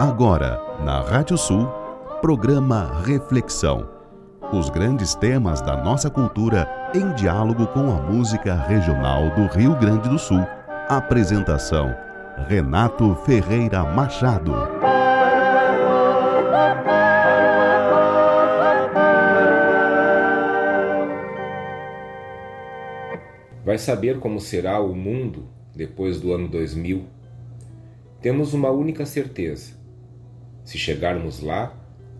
Agora, na Rádio Sul, programa Reflexão. Os grandes temas da nossa cultura em diálogo com a música regional do Rio Grande do Sul. Apresentação: Renato Ferreira Machado. Vai saber como será o mundo depois do ano 2000? Temos uma única certeza se chegarmos lá,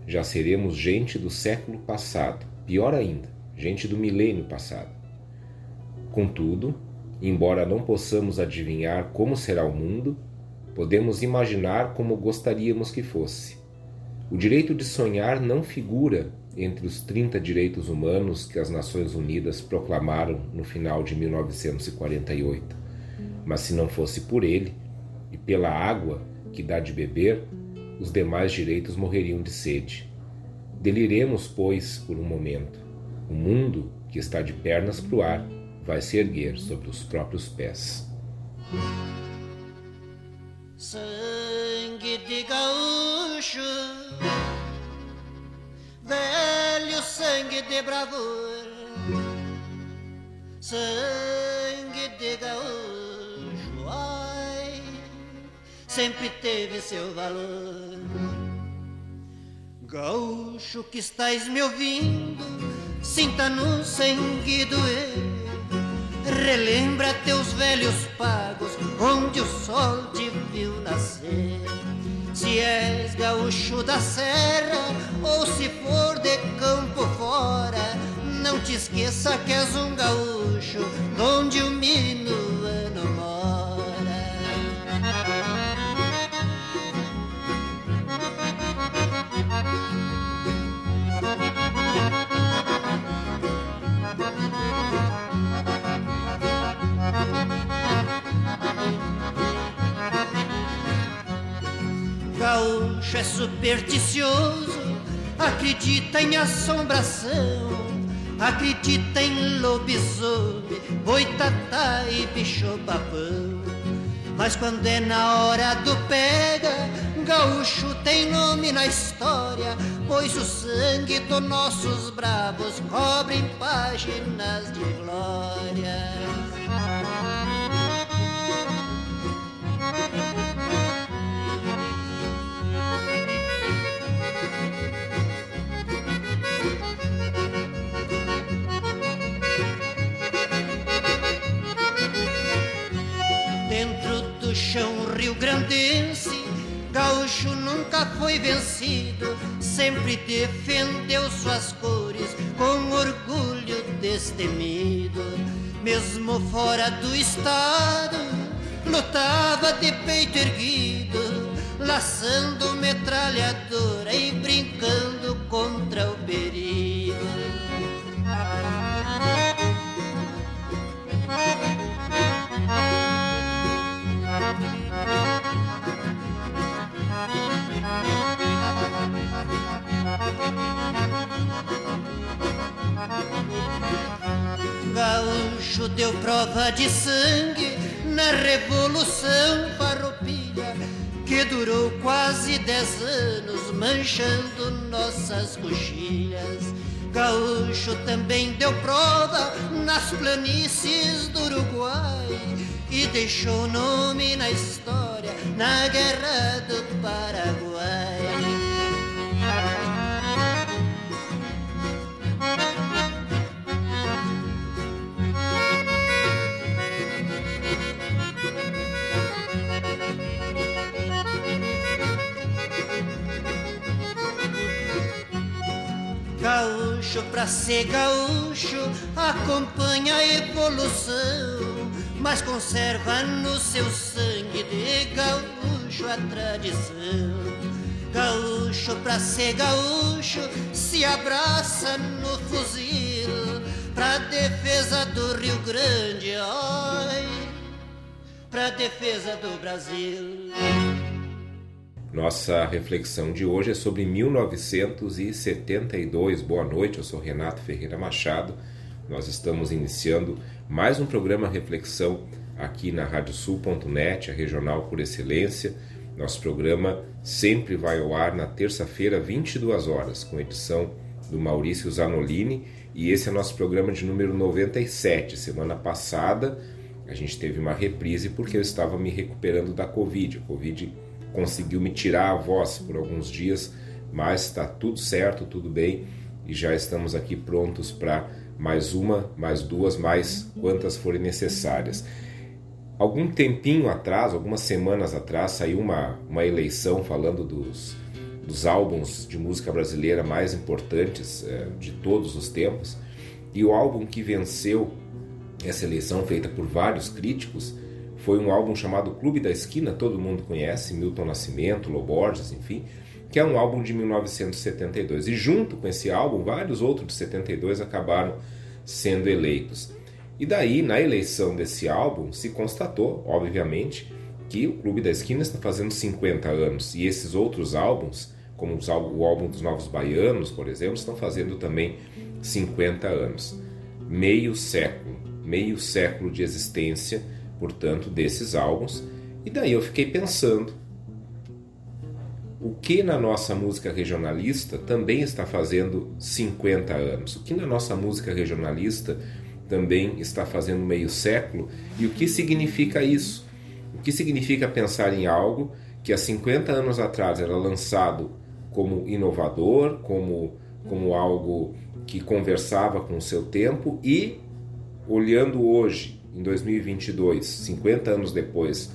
já seremos gente do século passado, pior ainda, gente do milênio passado. Contudo, embora não possamos adivinhar como será o mundo, podemos imaginar como gostaríamos que fosse. O direito de sonhar não figura entre os 30 direitos humanos que as Nações Unidas proclamaram no final de 1948. Mas se não fosse por ele e pela água que dá de beber, os demais direitos morreriam de sede. Deliremos, pois, por um momento. O mundo, que está de pernas para o ar, vai se erguer sobre os próprios pés. Sangue de gaúcho, velho sangue de bravura, sangue sempre teve seu valor. Gaúcho que estás me ouvindo, sinta no sangue doer. Relembra teus velhos pagos, onde o sol te viu nascer. Se és gaúcho da serra, ou se for de campo fora, não te esqueça que és um gaúcho, onde o minuano mora. Gaúcho é supersticioso, acredita em assombração, acredita em lobisomem, boitatá e bicho-papão. Mas quando é na hora do pega, gaúcho tem nome na história, pois o sangue dos nossos bravos cobre páginas de glória. Dentro do chão rio-grandense, gaúcho nunca foi vencido, sempre defendeu suas cores com orgulho destemido. Mesmo fora do estado, lutava de peito erguido, laçando metralhadora e brincando contra o perigo. Gaúcho deu prova de sangue na Revolução Farroupilha, que durou quase dez anos, manchando nossas coxilhas. Gaúcho também deu prova nas planícies do Uruguai e deixou nome na história na Guerra do Paraguai. Gaúcho pra ser gaúcho acompanha a evolução, mas conserva no seu sangue de gaúcho a tradição. Gaúcho pra ser gaúcho se abraça no fuzil pra defesa do Rio Grande, oi, pra defesa do Brasil. Nossa reflexão de hoje é sobre 1972. Boa noite, eu sou Renato Ferreira Machado. Nós estamos iniciando mais um programa Reflexão aqui na radiosul.net, a regional por excelência. Nosso programa sempre vai ao ar na terça-feira, 22 horas, com edição do Maurício Zanolini, e esse é nosso programa de número 97. Semana passada a gente teve uma reprise porque eu estava me recuperando da Covid. A Covid conseguiu me tirar a voz por alguns dias, mas está tudo certo, tudo bem e já estamos aqui prontos para mais uma, mais duas, mais quantas forem necessárias. Algum tempinho atrás, algumas semanas atrás, saiu uma, uma eleição falando dos, dos álbuns de música brasileira mais importantes é, de todos os tempos. E o álbum que venceu essa eleição, feita por vários críticos, foi um álbum chamado Clube da Esquina, todo mundo conhece, Milton Nascimento, Loborges, enfim, que é um álbum de 1972. E junto com esse álbum, vários outros de 72 acabaram sendo eleitos. E daí, na eleição desse álbum, se constatou, obviamente, que o Clube da Esquina está fazendo 50 anos e esses outros álbuns, como o álbum dos Novos Baianos, por exemplo, estão fazendo também 50 anos. Meio século, meio século de existência, portanto, desses álbuns. E daí eu fiquei pensando, o que na nossa música regionalista também está fazendo 50 anos? O que na nossa música regionalista também está fazendo meio século e o que significa isso? O que significa pensar em algo que há 50 anos atrás era lançado como inovador, como, como algo que conversava com o seu tempo e olhando hoje, em 2022, 50 anos depois,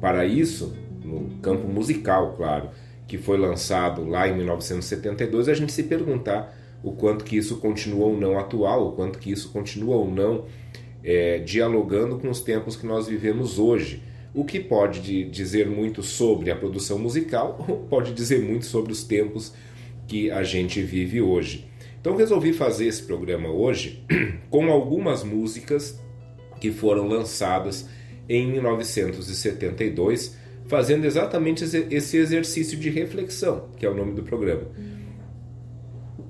para isso, no campo musical, claro, que foi lançado lá em 1972, a gente se perguntar o quanto que isso continua ou não atual, o quanto que isso continua ou não é, dialogando com os tempos que nós vivemos hoje. O que pode dizer muito sobre a produção musical, ou pode dizer muito sobre os tempos que a gente vive hoje. Então resolvi fazer esse programa hoje com algumas músicas que foram lançadas em 1972, fazendo exatamente esse exercício de reflexão, que é o nome do programa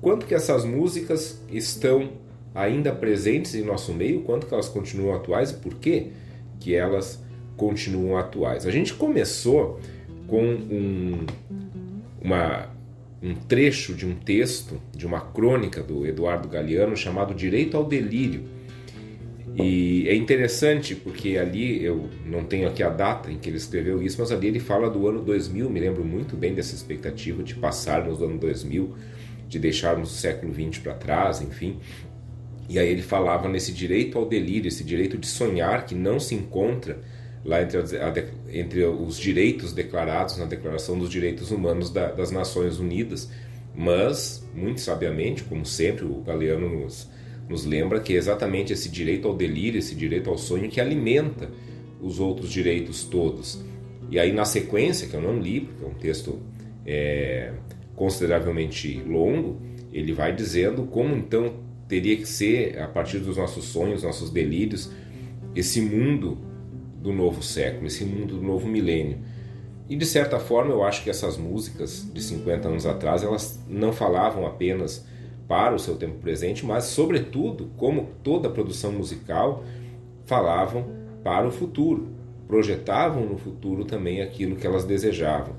quanto que essas músicas estão ainda presentes em nosso meio, quanto que elas continuam atuais e por que que elas continuam atuais. A gente começou com um, uma, um trecho de um texto, de uma crônica do Eduardo Galeano chamado Direito ao Delírio. E é interessante porque ali, eu não tenho aqui a data em que ele escreveu isso, mas ali ele fala do ano 2000, me lembro muito bem dessa expectativa de passarmos do ano 2000 de deixarmos o século XX para trás, enfim. E aí ele falava nesse direito ao delírio, esse direito de sonhar que não se encontra lá entre, a, entre os direitos declarados na Declaração dos Direitos Humanos da, das Nações Unidas, mas, muito sabiamente, como sempre, o Galeano nos, nos lembra que é exatamente esse direito ao delírio, esse direito ao sonho que alimenta os outros direitos todos. E aí, na sequência, que eu não li, porque é um texto é, consideravelmente longo, ele vai dizendo como então teria que ser, a partir dos nossos sonhos, nossos delírios, esse mundo do novo século, esse mundo do novo milênio. E de certa forma eu acho que essas músicas de 50 anos atrás, elas não falavam apenas para o seu tempo presente, mas sobretudo, como toda produção musical, falavam para o futuro, projetavam no futuro também aquilo que elas desejavam.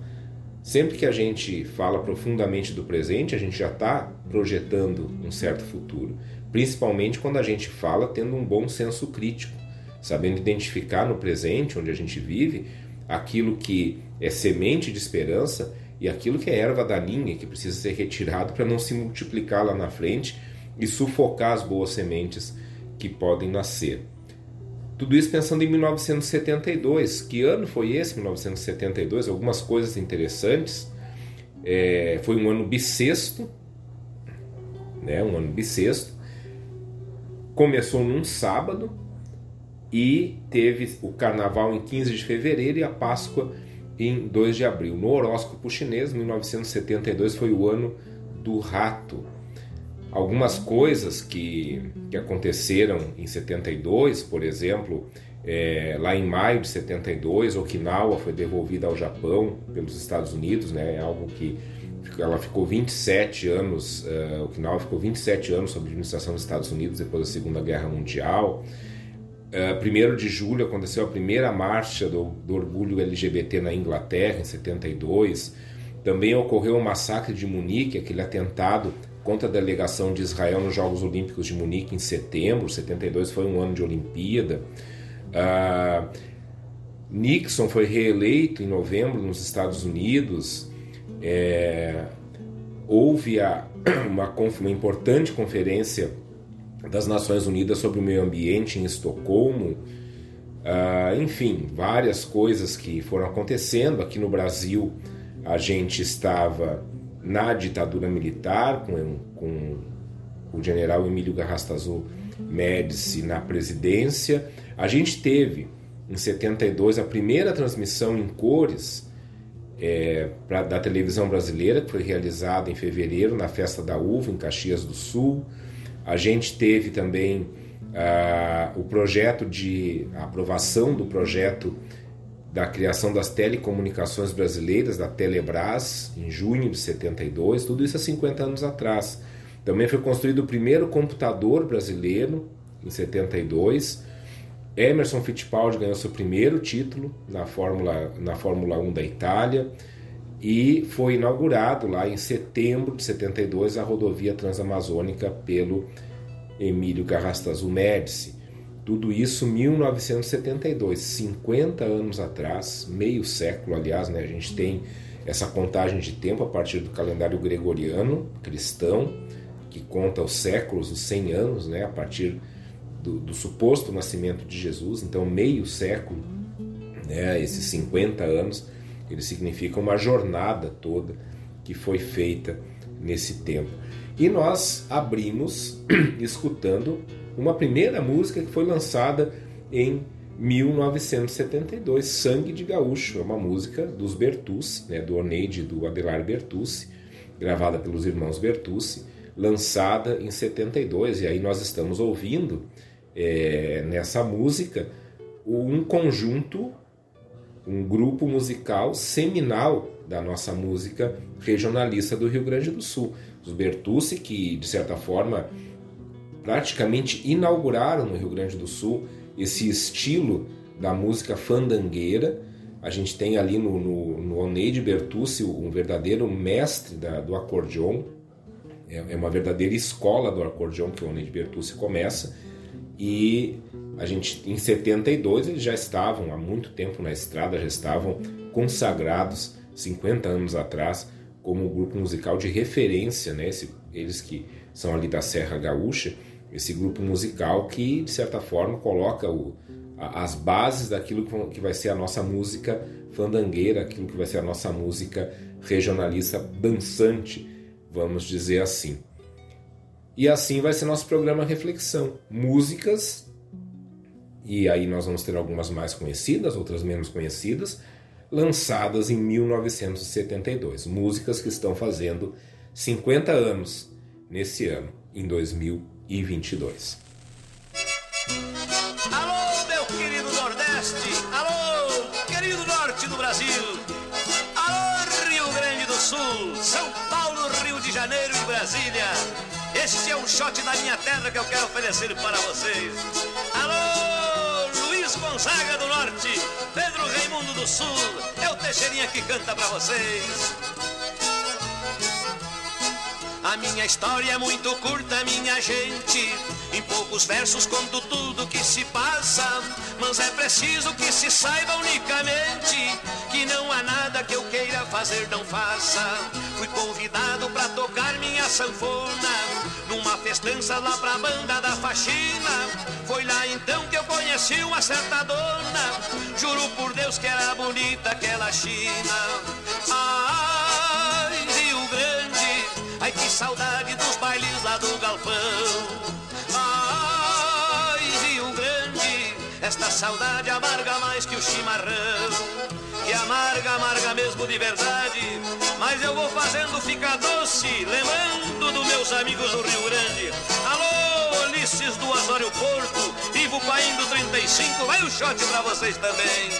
Sempre que a gente fala profundamente do presente, a gente já está projetando um certo futuro, principalmente quando a gente fala tendo um bom senso crítico, sabendo identificar no presente, onde a gente vive, aquilo que é semente de esperança e aquilo que é erva daninha, que precisa ser retirado para não se multiplicar lá na frente e sufocar as boas sementes que podem nascer. Tudo isso pensando em 1972. Que ano foi esse, 1972? Algumas coisas interessantes. É, foi um ano bissexto, né, um ano bissexto. Começou num sábado e teve o carnaval em 15 de fevereiro e a Páscoa em 2 de abril. No horóscopo chinês, 1972 foi o ano do rato algumas coisas que, que aconteceram em 72, por exemplo, é, lá em maio de 72, Okinawa foi devolvida ao Japão pelos Estados Unidos, né? É algo que ela ficou 27 anos, uh, Okinawa ficou 27 anos sob administração dos Estados Unidos depois da Segunda Guerra Mundial. Uh, 1 de julho aconteceu a primeira marcha do, do, orgulho LGBT na Inglaterra, em 72. Também ocorreu o massacre de Munique, aquele atentado contra a delegação de Israel nos Jogos Olímpicos de Munique em setembro. 72 foi um ano de Olimpíada. Uh, Nixon foi reeleito em novembro nos Estados Unidos. É, houve a, uma, uma importante conferência das Nações Unidas sobre o Meio Ambiente em Estocolmo. Uh, enfim, várias coisas que foram acontecendo. Aqui no Brasil, a gente estava na ditadura militar, com, com o general Emílio Garrastazu Médici na presidência. A gente teve, em 72, a primeira transmissão em cores é, pra, da televisão brasileira, que foi realizada em fevereiro, na Festa da Uva, em Caxias do Sul. A gente teve também uh, o projeto de aprovação do projeto da criação das telecomunicações brasileiras, da Telebrás, em junho de 72, tudo isso há 50 anos atrás. Também foi construído o primeiro computador brasileiro, em 72. Emerson Fittipaldi ganhou seu primeiro título na Fórmula, na Fórmula 1 da Itália e foi inaugurado lá em setembro de 72 a rodovia transamazônica pelo Emílio Garrastazu Médici. Tudo isso 1972, 50 anos atrás, meio século, aliás, né? A gente tem essa contagem de tempo a partir do calendário gregoriano cristão, que conta os séculos, os 100 anos, né? A partir do, do suposto nascimento de Jesus, então meio século, né? Esses 50 anos ele significa uma jornada toda que foi feita nesse tempo. E nós abrimos escutando uma primeira música que foi lançada em 1972, Sangue de Gaúcho, é uma música dos Bertucci, né, do Oneide do Adelar Bertucci, gravada pelos irmãos Bertucci, lançada em 72. E aí nós estamos ouvindo é, nessa música um conjunto um grupo musical seminal da nossa música regionalista do Rio Grande do Sul. Os Bertucci, que de certa forma praticamente inauguraram no Rio Grande do Sul esse estilo da música fandangueira. A gente tem ali no, no, no Oneide Bertucci um verdadeiro mestre da, do acordeon, é, é uma verdadeira escola do acordeon que o Oneide Bertucci começa. E a gente, em 72, eles já estavam há muito tempo na estrada, já estavam consagrados 50 anos atrás como grupo musical de referência, né? Esse, eles que são ali da Serra Gaúcha, esse grupo musical que de certa forma coloca o, a, as bases daquilo que vai ser a nossa música fandangueira, aquilo que vai ser a nossa música regionalista dançante, vamos dizer assim. E assim vai ser nosso programa Reflexão. Músicas e aí nós vamos ter algumas mais conhecidas, outras menos conhecidas, lançadas em 1972. Músicas que estão fazendo 50 anos nesse ano, em 2022. Alô, meu querido Nordeste! Alô, querido Norte do Brasil! Alô, Rio Grande do Sul! São Paulo, Rio de Janeiro e Brasília! Este é um shot da minha terra que eu quero oferecer para vocês. Alô! Gonzaga do Norte, Pedro Raimundo do Sul, é o Teixeirinha que canta pra vocês. A minha história é muito curta, minha gente. Em poucos versos conto tudo que se passa. Mas é preciso que se saiba unicamente que não há nada que eu queira fazer, não faça. Fui convidado para tocar minha sanfona numa festança lá pra banda da faxina. Foi lá então que eu conheci uma certa dona. Juro por Deus que era bonita aquela China. Grande, que saudade dos bailes lá do galpão. Ai, Rio Grande, esta saudade amarga mais que o chimarrão. Que amarga, amarga mesmo de verdade. Mas eu vou fazendo ficar doce, lembrando dos meus amigos do Rio Grande. Alô, Ulisses do Osório Porto, Ivo Paindo 35, vai o shot pra vocês também.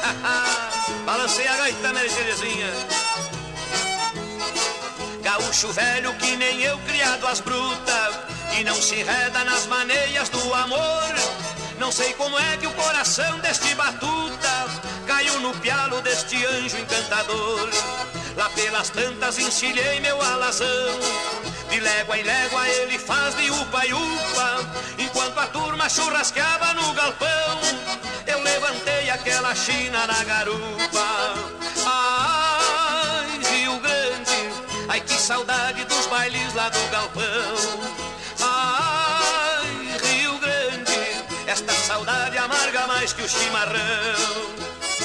Balancei a gaita, Mercedezinha. Gaúcho velho que nem eu criado as brutas, e não se enreda nas maneiras do amor Não sei como é que o coração deste batuta caiu no pialo deste anjo encantador. Lá pelas tantas encilhei meu alazão. De légua em légua ele faz de upa e upa. Enquanto a turma churrascava no galpão, eu levantei aquela china na garupa. Saudade dos bailes lá do galpão. Ai, Rio Grande, esta saudade amarga mais que o chimarrão.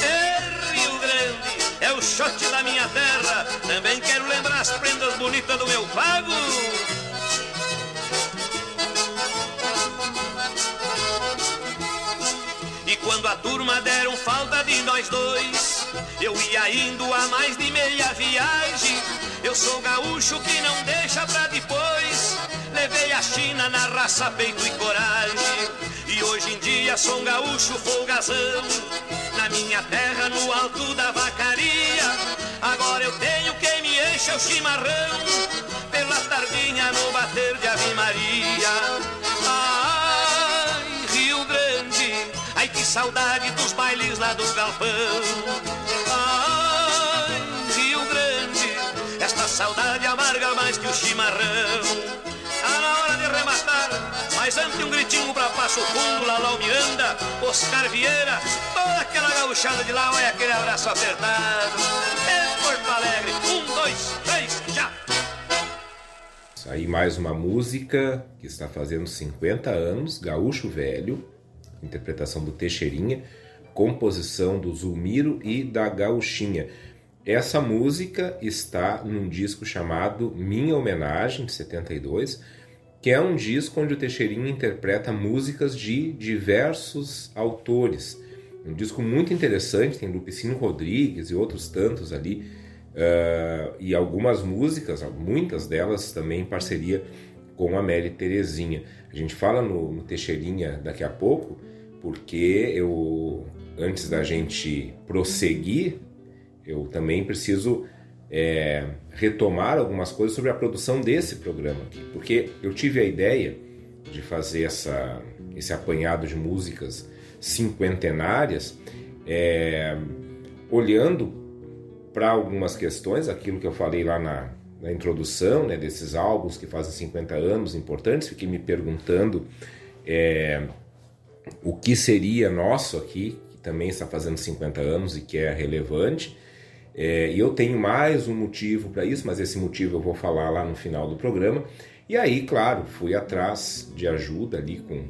É Rio Grande, é o shot da minha terra. Também quero lembrar as prendas bonitas do meu pago. E quando a turma deram falta de nós dois, eu ia indo a mais de meia viagem. Eu sou gaúcho que não deixa pra depois. Levei a China na raça, peito e coragem. E hoje em dia sou um gaúcho folgazão. Na minha terra, no alto da vacaria. Agora eu tenho quem me encha o chimarrão. Pela tardinha no bater de Ave Maria. Saudade dos bailes lá do galpão. Ai, Rio Grande, esta saudade amarga mais que o chimarrão. Tá na hora de rematar, mas antes um gritinho pra Passo Fundo, Lalau Miranda, Oscar Vieira, toda aquela gauchada de lá, olha aquele abraço apertado. É Porto Alegre, um, dois, três, já! Aí mais uma música que está fazendo 50 anos, Gaúcho Velho, interpretação do Teixeirinha, composição do Zulmiro e da Gauchinha. Essa música está num disco chamado Minha Homenagem, de 72, que é um disco onde o Teixeirinha interpreta músicas de diversos autores. Um disco muito interessante, tem Lupicino Rodrigues e outros tantos ali, uh, e algumas músicas, muitas delas também em parceria com a Mary Terezinha. A gente fala no, no Teixeirinha daqui a pouco, porque eu, antes da gente prosseguir, eu também preciso é, retomar algumas coisas sobre a produção desse programa aqui, porque eu tive a ideia de fazer essa, esse apanhado de músicas cinquentenárias, é, olhando para algumas questões, aquilo que eu falei lá na, na introdução, né, desses álbuns que fazem 50 anos importantes, fiquei me perguntando é, o que seria nosso aqui, que também está fazendo 50 anos e que é relevante, é, e eu tenho mais um motivo para isso, mas esse motivo eu vou falar lá no final do programa. E aí, claro, fui atrás de ajuda ali com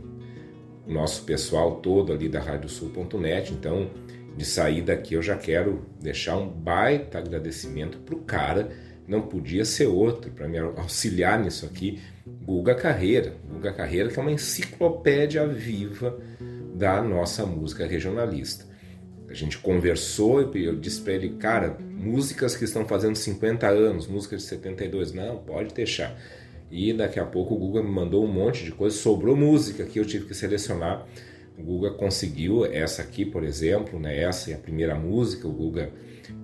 o nosso pessoal todo ali da radiosul.net. Então, de sair daqui, eu já quero deixar um baita agradecimento para o cara, não podia ser outro, para me auxiliar nisso aqui, Guga Carreira. Guga Carreira, que é uma enciclopédia viva da nossa música regionalista. A gente conversou e eu disse para ele, cara, músicas que estão fazendo 50 anos, músicas de 72, não, pode deixar. E daqui a pouco o Guga me mandou um monte de coisa, sobrou música que eu tive que selecionar. O Guga conseguiu essa aqui, por exemplo, né? Essa é a primeira música, o Guga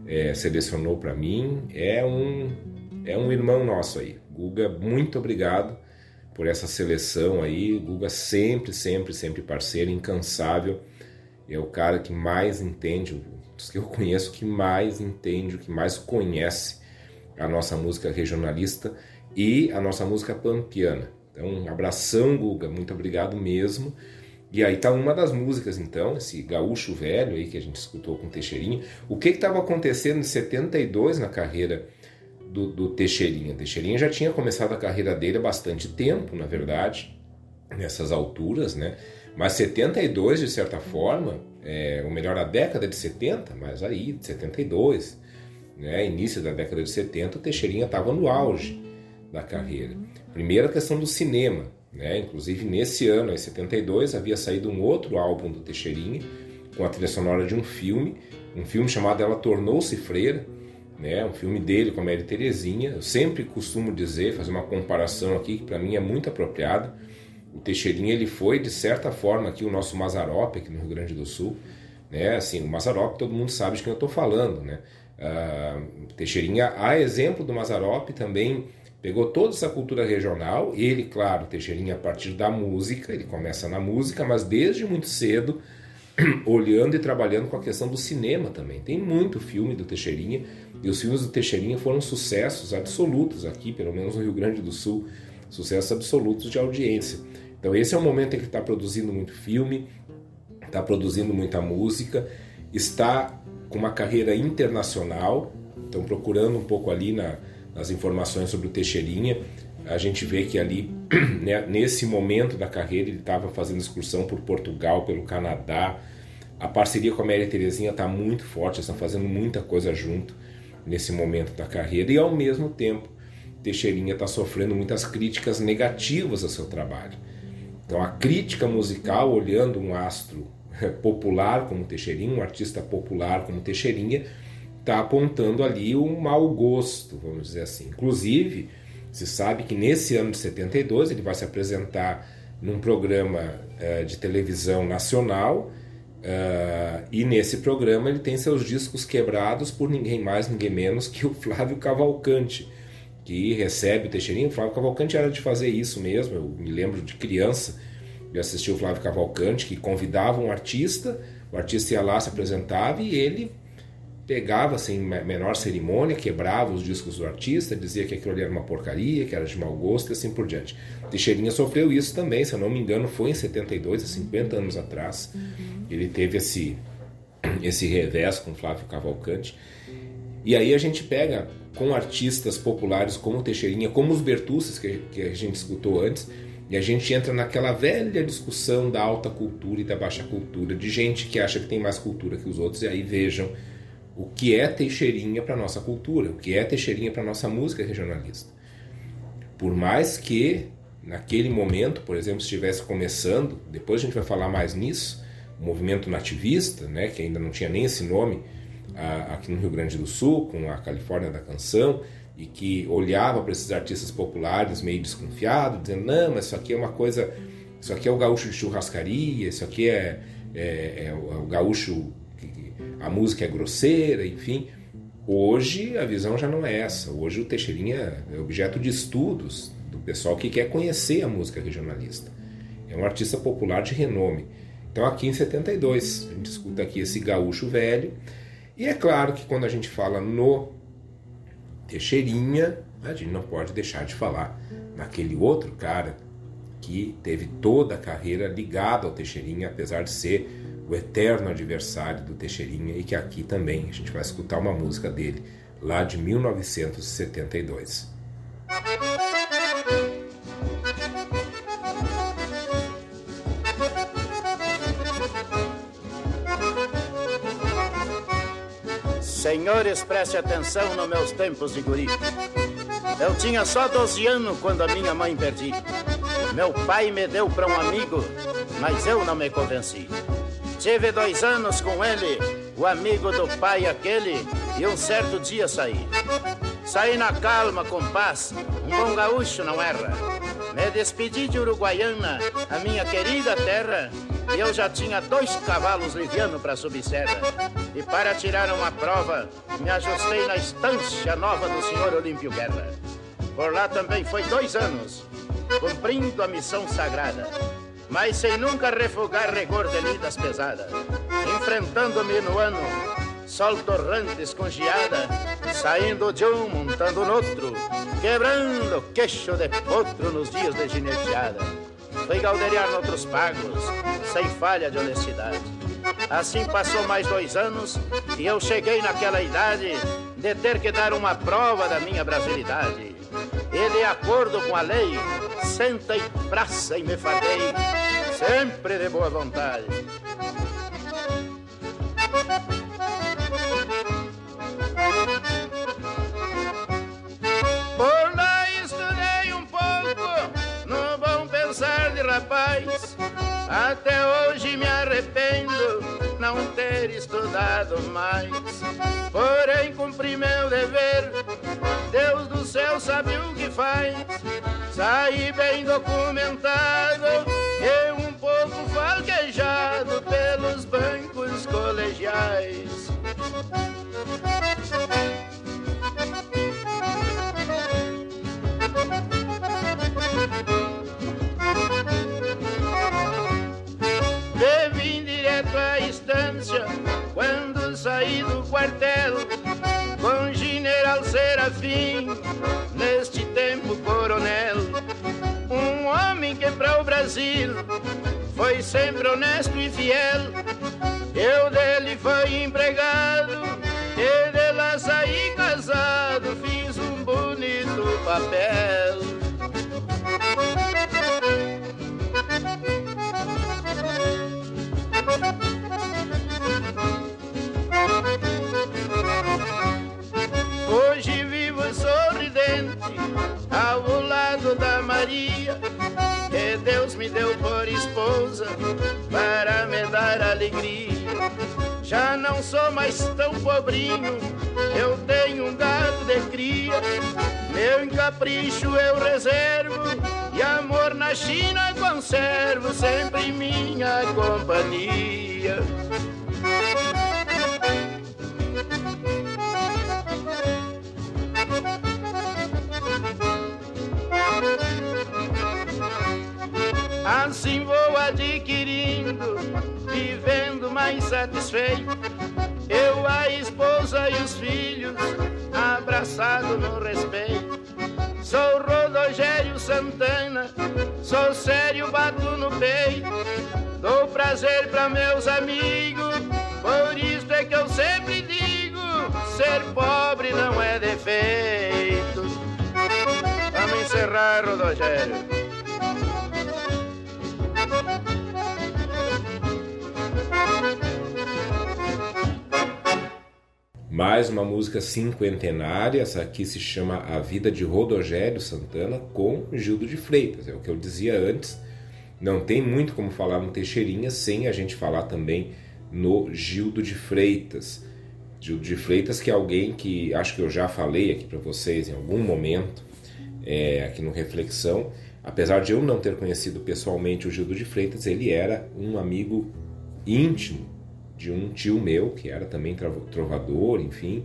é, selecionou para mim. É um é um irmão nosso aí. Guga, muito obrigado por essa seleção aí. Guga sempre, sempre, sempre parceiro, incansável é o cara que mais entende, dos que eu conheço, que mais entende, que mais conhece a nossa música regionalista e a nossa música pampiana. Então, um abração, Guga, muito obrigado mesmo. E aí tá uma das músicas, então, esse gaúcho velho aí que a gente escutou com o Teixeirinha. O que estava acontecendo em 72 na carreira do, do Teixeirinha? Teixeirinha já tinha começado a carreira dele há bastante tempo, na verdade, nessas alturas, né? Mas 72, de certa forma, é, ou melhor, a década de 70, mas aí, 72, né, início da década de 70, o Teixeirinha estava no auge da carreira. Primeira questão do cinema, né, inclusive nesse ano, em 72, havia saído um outro álbum do Teixeirinha, com a trilha sonora de um filme, um filme chamado Ela Tornou-se Freira, né, um filme dele com a Mary Terezinha. Eu sempre costumo dizer, fazer uma comparação aqui que para mim é muito apropriada o Teixeirinha ele foi de certa forma aqui o nosso Mazarop aqui no Rio Grande do Sul, né? Assim, o Mazarop todo mundo sabe de quem eu estou falando, né? Uh, Teixeirinha, a exemplo do Mazarop, também Pegou toda essa cultura regional, ele, claro, Teixeirinha a partir da música, ele começa na música, mas desde muito cedo olhando e trabalhando com a questão do cinema também. Tem muito filme do Teixeirinha, e os filmes do Teixeirinha foram sucessos absolutos aqui, pelo menos no Rio Grande do Sul, sucessos absolutos de audiência. Então esse é o momento em que está produzindo muito filme, está produzindo muita música, está com uma carreira internacional, então procurando um pouco ali na nas informações sobre o Teixeirinha, a gente vê que ali, né, nesse momento da carreira, ele estava fazendo excursão por Portugal, pelo Canadá. A parceria com a Maria Terezinha está muito forte, eles estão fazendo muita coisa junto nesse momento da carreira. E ao mesmo tempo, Teixeirinha está sofrendo muitas críticas negativas ao seu trabalho. Então, a crítica musical, olhando um astro popular como Teixeirinha, um artista popular como Teixeirinha, está apontando ali um mau gosto, vamos dizer assim. Inclusive, se sabe que nesse ano de 72 ele vai se apresentar num programa uh, de televisão nacional uh, e nesse programa ele tem seus discos quebrados por ninguém mais, ninguém menos que o Flávio Cavalcante, que recebe o Teixeirinho. O Flávio Cavalcante era de fazer isso mesmo, eu me lembro de criança de assistir o Flávio Cavalcante, que convidava um artista, o artista ia lá, se apresentava e ele pegava sem assim, menor cerimônia, quebrava os discos do artista, dizia que aquilo ali era uma porcaria, que era de mau gosto e assim por diante. Teixeirinha sofreu isso também, se eu não me engano, foi em 72, há 50 anos atrás. Uhum. Ele teve esse, esse revés com Flávio Cavalcante. E aí a gente pega com artistas populares como Teixeirinha, como os Bertucci, que, que a gente escutou antes, e a gente entra naquela velha discussão da alta cultura e da baixa cultura, de gente que acha que tem mais cultura que os outros, e aí vejam o que é Teixeirinha para nossa cultura, o que é Teixeirinha para nossa música regionalista. Por mais que naquele momento, por exemplo, estivesse começando, depois a gente vai falar mais nisso, o movimento nativista, né, que ainda não tinha nem esse nome a, aqui no Rio Grande do Sul, com a Califórnia da Canção, e que olhava para esses artistas populares meio desconfiado, dizendo: não, mas isso aqui é uma coisa, isso aqui é o gaúcho de churrascaria, isso aqui é, é, é o gaúcho a música é grosseira, enfim. Hoje a visão já não é essa. Hoje o Teixeirinha é objeto de estudos do pessoal que quer conhecer a música regionalista. É um artista popular de renome. Então aqui em 72 a gente escuta aqui esse gaúcho velho. E é claro que quando a gente fala no Teixeirinha, a gente não pode deixar de falar naquele outro cara que teve toda a carreira ligada ao Teixeirinha, apesar de ser o eterno adversário do Teixeirinha, e que aqui também a gente vai escutar uma música dele, lá de 1972. Senhores, preste atenção nos meus tempos de guri. Eu tinha só 12 anos quando a minha mãe perdi. Meu pai me deu para um amigo, mas eu não me convenci. Tive dois anos com ele, o amigo do pai aquele, e um certo dia saí. Saí na calma, com paz, um bom gaúcho não erra. Me despedi de Uruguaiana, a minha querida terra, e eu já tinha dois cavalos livianos para subir serra. E para tirar uma prova, me ajustei na estância nova do senhor Olímpio Guerra. Por lá também foi dois anos, cumprindo a missão sagrada mas sem nunca refugar rigor de lidas pesadas. Enfrentando-me no ano, sol torrante com geada, saindo de um, montando no outro, quebrando queixo de potro nos dias de gineteada. Fui galderiar noutros pagos, sem falha de honestidade. Assim passou mais dois anos e eu cheguei naquela idade de ter que dar uma prova da minha brasilidade. E de acordo com a lei, senta e praça e me fadei, sempre de boa vontade. Por lá estudei um pouco no bom pensar de rapaz. Até hoje me arrependo não ter estudado mais. Porém, cumpri meu dever, Deus do céu sabe o que faz. Saí bem documentado e um pouco falquejado pelos bancos colegiais. Brasil foi sempre honesto e fiel. Eu dele fui empregado e dela saí casado, fiz um bonito papel. Hoje vivo ao lado da Maria, que Deus me deu por esposa para me dar alegria. Já não sou mais tão pobrinho, eu tenho um gado de cria. Meu encapricho eu reservo e amor na China conservo sempre minha companhia. Assim vou adquirindo, vivendo mais satisfeito. Eu, a esposa e os filhos, abraçado no respeito. Sou Rodogério Santana, sou sério, bato no peito. Dou prazer para meus amigos, por isso é que eu sempre digo: ser pobre não é defeito. Vamos encerrar, Rodogério. Mais uma música cinquentenária, essa aqui se chama A Vida de Rodogério Santana com Gildo de Freitas. É o que eu dizia antes, não tem muito como falar no Teixeirinha sem a gente falar também no Gildo de Freitas. Gildo de Freitas, que é alguém que acho que eu já falei aqui para vocês em algum momento, é, aqui no Reflexão. Apesar de eu não ter conhecido pessoalmente o Gildo de Freitas, ele era um amigo íntimo de um tio meu, que era também trovador, enfim,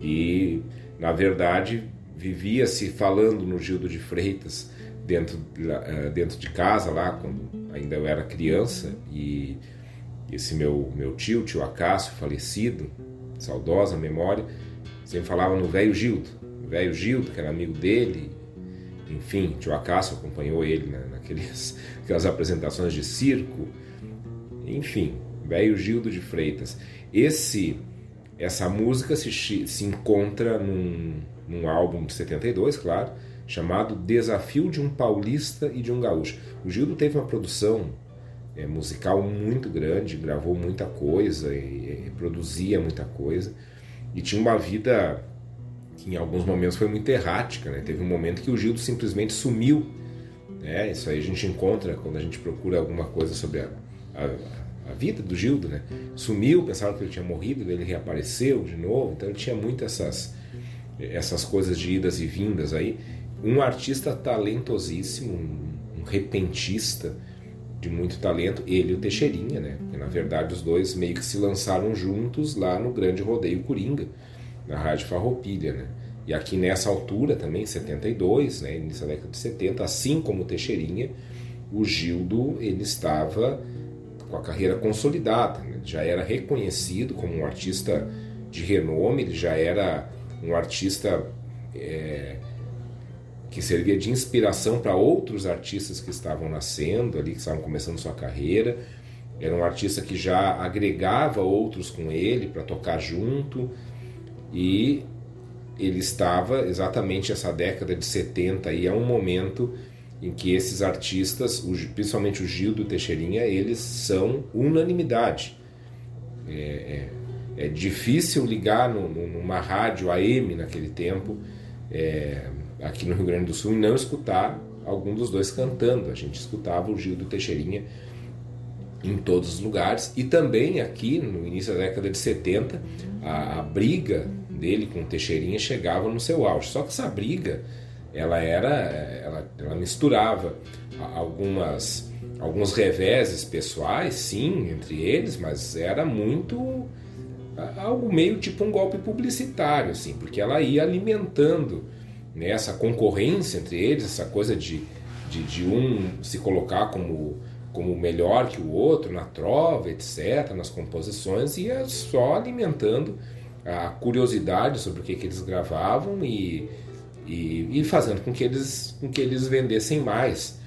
e na verdade vivia-se falando no Gildo de Freitas dentro, eh, dentro de casa lá, quando ainda eu era criança, e esse meu, meu tio, tio Acácio, falecido, saudosa memória, sempre falava no velho Gildo, velho Gildo, que era amigo dele, enfim, tio Acácio acompanhou ele né, naquelas aquelas apresentações de circo, enfim, velho Gildo de Freitas. Esse essa música se, se encontra num, num álbum de 72, claro, chamado Desafio de um Paulista e de um Gaúcho. O Gildo teve uma produção é, musical muito grande, gravou muita coisa, e, e, produzia muita coisa, e tinha uma vida que em alguns momentos foi muito errática. Né? Teve um momento que o Gildo simplesmente sumiu. Né? Isso aí a gente encontra quando a gente procura alguma coisa sobre a, a a vida do Gildo, né? Sumiu, pensaram que ele tinha morrido, ele reapareceu de novo, então ele tinha muitas essas, essas coisas de idas e vindas aí. Um artista talentosíssimo, um, um repentista de muito talento, ele e o Teixeirinha, né? Porque, na verdade os dois meio que se lançaram juntos lá no Grande Rodeio Coringa, na Rádio Farroupilha, né? E aqui nessa altura também, 72, né, início da década de 70, assim como o Teixeirinha, o Gildo ele estava com a carreira consolidada. Né? Ele já era reconhecido como um artista de renome, ele já era um artista é, que servia de inspiração para outros artistas que estavam nascendo ali, que estavam começando sua carreira. Era um artista que já agregava outros com ele para tocar junto e ele estava exatamente essa década de 70 aí é um momento em que esses artistas, principalmente o Gildo Teixeirinha, eles são unanimidade. É, é, é difícil ligar no, numa rádio AM naquele tempo, é, aqui no Rio Grande do Sul, e não escutar algum dos dois cantando. A gente escutava o Gildo Teixeirinha em todos os lugares. E também aqui, no início da década de 70, a, a briga dele com o Teixeirinha chegava no seu auge. Só que essa briga ela era ela, ela misturava algumas alguns reveses pessoais sim entre eles mas era muito algo meio tipo um golpe publicitário assim porque ela ia alimentando né, essa concorrência entre eles essa coisa de, de, de um se colocar como como melhor que o outro na trova, etc., nas composições, ia só alimentando a curiosidade sobre o que, que eles gravavam e, e, e, fazendo com que eles, com que eles vendessem mais.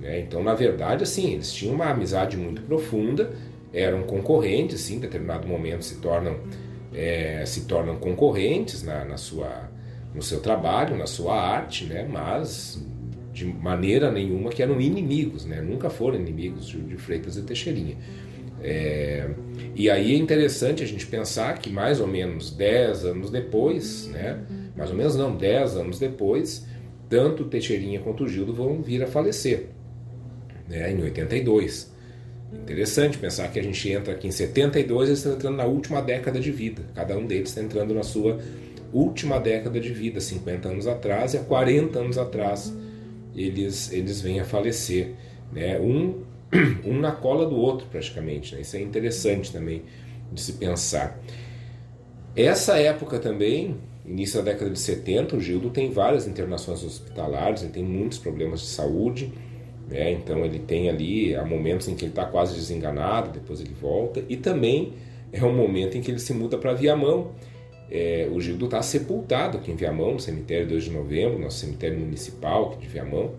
Né? Então, na verdade, assim, eles tinham uma amizade muito profunda, eram concorrentes, sim, em determinado momento se tornam, é, se tornam concorrentes na, na sua, no seu trabalho, na sua arte, né? mas de maneira nenhuma que eram inimigos, né? nunca foram inimigos de, Freitas e Teixeirinha. É, e aí é interessante a gente pensar que mais ou menos 10 anos depois, né? Mais ou menos não, 10 anos depois, tanto Teixeirinha quanto o Gildo vão vir a falecer, né? em 82. Interessante pensar que a gente entra aqui em 72 eles estão entrando na última década de vida. Cada um deles está entrando na sua última década de vida, 50 anos atrás, e há 40 anos atrás eles, eles vêm a falecer. Né? Um, um na cola do outro, praticamente. Né? Isso é interessante também de se pensar. Essa época também, início da década de 70, o Gildo tem várias internações hospitalares, ele tem muitos problemas de saúde. Né? Então ele tem ali há momentos em que ele está quase desenganado, depois ele volta, e também é um momento em que ele se muda para Viamão é, o Gildo está sepultado aqui em Viamão, no cemitério 2 de novembro, nosso cemitério municipal aqui de Viamão.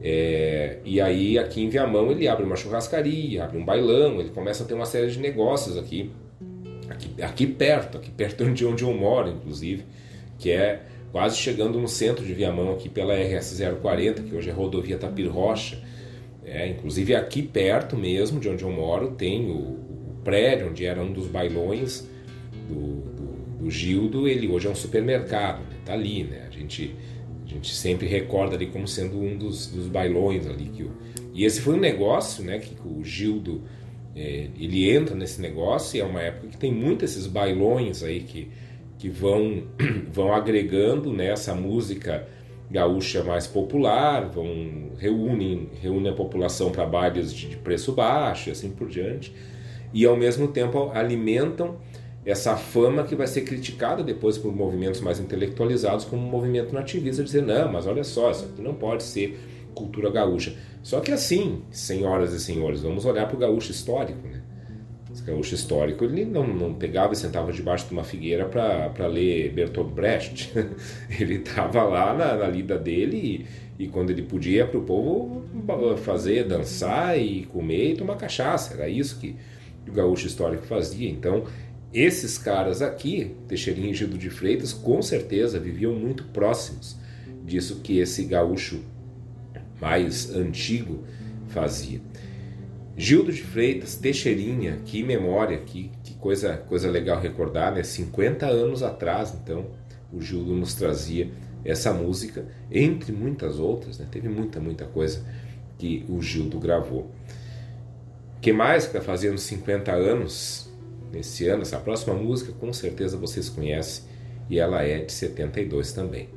É, e aí, aqui em Viamão, ele abre uma churrascaria, abre um bailão, ele começa a ter uma série de negócios aqui, aqui, perto, aqui perto de onde eu moro, inclusive, que é quase chegando no centro de Viamão, aqui pela RS 040, que hoje é rodovia Tapir Rocha. É, inclusive, aqui perto mesmo de onde eu moro, tem o, o prédio onde era um dos bailões do, o Gildo, ele hoje é um supermercado, né? tá ali, né? A gente, a gente sempre recorda ali como sendo um dos, dos bailões ali. Que o... E esse foi um negócio, né? Que o Gildo, é, ele entra nesse negócio e é uma época que tem muitos esses bailões aí que, que vão, vão agregando nessa né, música gaúcha mais popular, vão reúnem, reúnem a população para bailes de, de preço baixo e assim por diante. E ao mesmo tempo alimentam essa fama que vai ser criticada depois por movimentos mais intelectualizados como um movimento nativista, dizer, não, mas olha só, isso aqui não pode ser cultura gaúcha. Só que assim, senhoras e senhores, vamos olhar para o gaúcho histórico, né? Esse gaúcho histórico, ele não, não pegava e sentava debaixo de uma figueira para ler Bertolt Brecht. ele estava lá na, na, lida dele e, e quando ele podia para o povo fazer, dançar e comer e tomar cachaça. Era isso que o gaúcho histórico fazia. Então, esses caras aqui, Teixeirinha e Gildo de Freitas, com certeza viviam muito próximos disso que esse gaúcho mais antigo fazia. Gildo de Freitas, Teixeirinha, que memória, que, que coisa, coisa legal recordar, né? 50 anos atrás, então, o Gildo nos trazia essa música, entre muitas outras, né? Teve muita, muita coisa que o Gildo gravou. que mais que está fazendo 50 anos? nesse ano. Essa próxima música com certeza vocês conhecem e ela é de 72 também.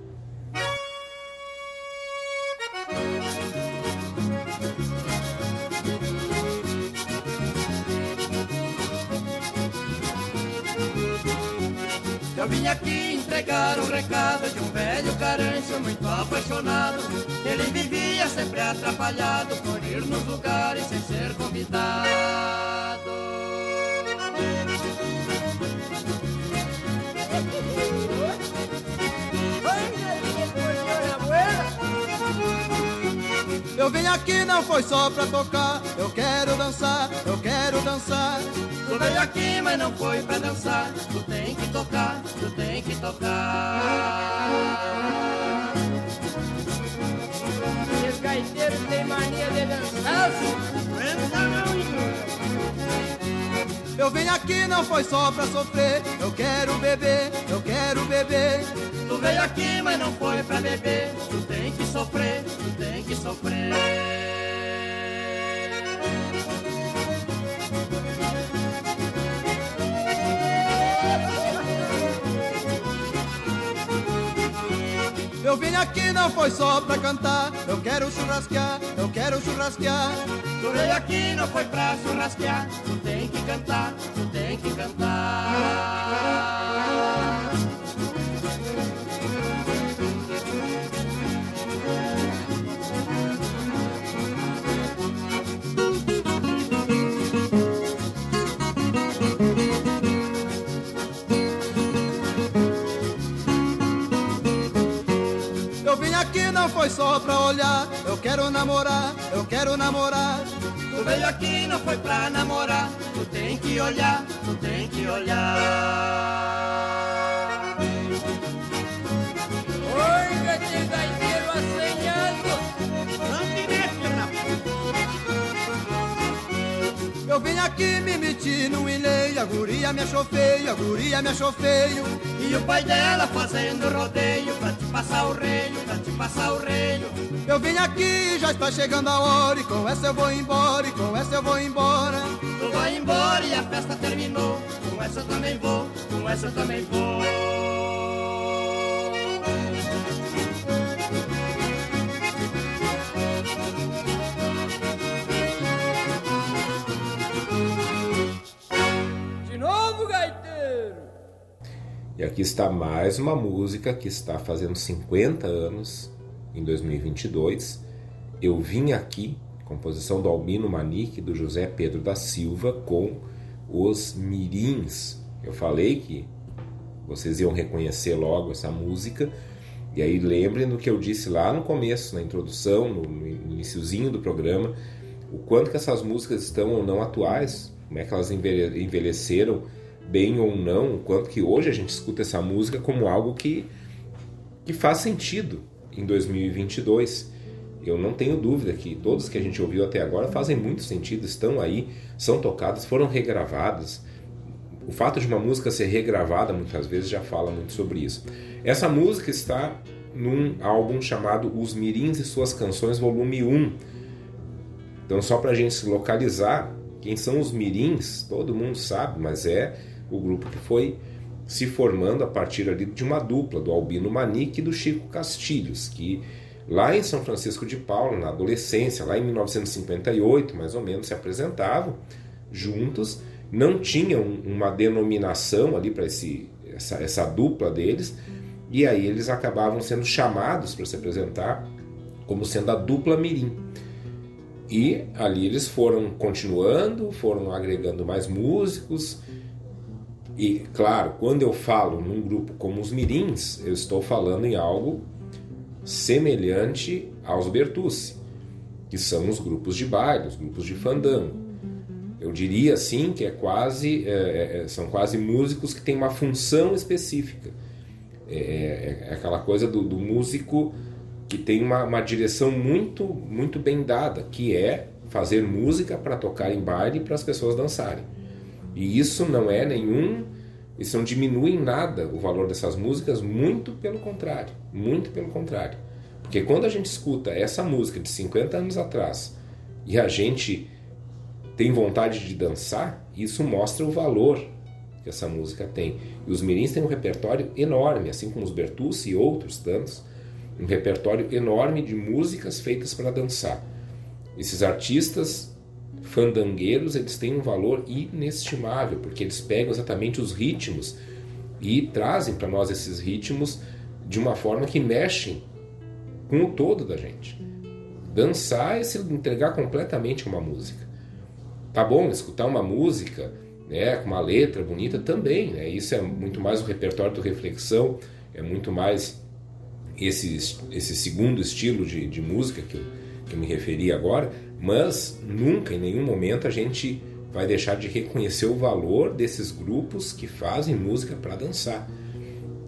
Atrapalhado por ir nos lugares sem ser convidado. Eu vim aqui não foi só pra tocar, eu quero dançar, eu quero dançar. Tu veio aqui, mas não foi pra dançar, tu tem que tocar, tu tem que tocar. Têm mania de dançar, Eu vim aqui não foi só pra sofrer, eu quero beber, eu quero beber. Tu veio aqui, mas não foi pra beber, tu tem que sofrer, tu tem que sofrer. Eu vim aqui não foi só pra cantar, eu quero churrasquear, eu quero churrasquear. Tu veio aqui não foi pra churrasquear, tu tem que cantar, tu tem que cantar. Foi só pra olhar. Eu quero namorar, eu quero namorar. Tu veio aqui não foi pra namorar. Tu tem que olhar, tu tem que olhar. Eu vim aqui me meti num ilê, a guria me achou feio, a guria me achou feio. E o pai dela fazendo rodeio pra te passar o reino, pra te passar o reino. Eu vim aqui, já está chegando a hora, e com essa eu vou embora, e com essa eu vou embora. Tu vai embora e a festa terminou, com essa eu também vou, com essa eu também vou. E aqui está mais uma música que está fazendo 50 anos em 2022. Eu vim aqui, composição do Albino Manique do José Pedro da Silva com os Mirins. Eu falei que vocês iam reconhecer logo essa música. E aí lembrem do que eu disse lá no começo, na introdução, no, iniciozinho do programa, o quanto que essas músicas estão ou não atuais, como é que elas envelheceram bem ou não, o quanto que hoje a gente escuta essa música como algo que, que faz sentido em 2022. Eu não tenho dúvida que todos que a gente ouviu até agora fazem muito sentido, estão aí, são tocados, foram regravados. O fato de uma música ser regravada muitas vezes já fala muito sobre isso. Essa música está num álbum chamado Os Mirins e Suas Canções, volume 1. Então, só para a gente se localizar, quem são os Mirins, todo mundo sabe, mas é o grupo que foi se formando a partir ali de uma dupla do Albino Manique e do Chico Castilhos, que lá em São Francisco de Paula, na adolescência, lá em 1958 mais ou menos, se apresentavam juntos, não tinham uma denominação ali para essa, essa dupla deles, e aí eles acabavam sendo chamados para se apresentar como sendo a dupla Mirim. E ali eles foram continuando, foram agregando mais músicos, e, claro, quando eu falo num grupo como os Mirins, eu estou falando em algo semelhante aos Bertucci, que são os grupos de baile, os grupos de fandango. Eu diria assim que é quase, é, é, é são quase músicos que têm uma função específica. É, é, é aquela coisa do, do, músico que tem uma, uma direção muito, muito bem dada, que é fazer música para tocar em baile para as pessoas dançarem. E isso não é nenhum. Isso não diminui em nada o valor dessas músicas, muito pelo contrário. Muito pelo contrário. Porque quando a gente escuta essa música de 50 anos atrás e a gente tem vontade de dançar, isso mostra o valor que essa música tem. E os mirins têm um repertório enorme, assim como os Bertucci e outros tantos, um repertório enorme de músicas feitas para dançar. Esses artistas fandangueiros eles têm um valor inestimável, porque eles pegam exatamente os ritmos e trazem para nós esses ritmos de uma forma que mexem com o todo da gente. Dançar é se entregar completamente a uma música. Tá bom, escutar uma música né, com uma letra bonita também, né? isso é muito mais o repertório do reflexão, é muito mais esse, esse segundo estilo de, de música que eu, que eu me referi agora, mas nunca, em nenhum momento, a gente vai deixar de reconhecer o valor desses grupos que fazem música para dançar.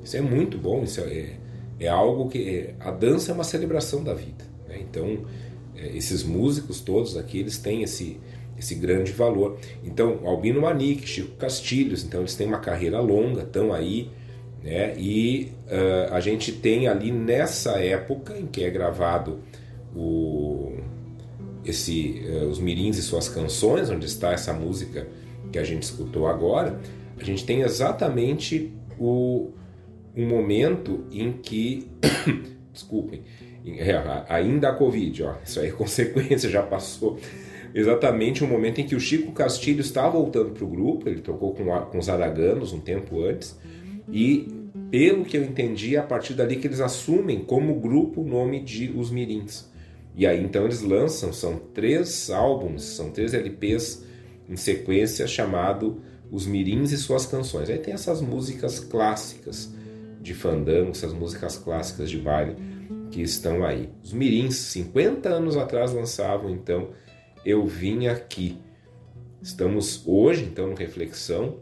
Isso é muito bom, isso é, é algo que. É, a dança é uma celebração da vida. Né? Então, é, esses músicos todos aqui, eles têm esse, esse grande valor. Então, Albino Manique, Chico Castilhos, então eles têm uma carreira longa, estão aí. Né? E uh, a gente tem ali nessa época em que é gravado o esse uh, os mirins e suas canções, onde está essa música que a gente escutou agora, a gente tem exatamente o um momento em que desculpem, é, ainda a Covid, ó, isso aí é consequência, já passou. Exatamente o momento em que o Chico Castilho está voltando para o grupo, ele tocou com, com os Araganos um tempo antes, e pelo que eu entendi, é a partir dali que eles assumem como grupo o nome de Os Mirins. E aí então eles lançam, são três álbuns, são três LPs em sequência chamado Os Mirins e Suas Canções. Aí tem essas músicas clássicas de fandango, essas músicas clássicas de baile que estão aí. Os mirins, 50 anos atrás, lançavam então Eu Vim Aqui. Estamos hoje, então, no Reflexão,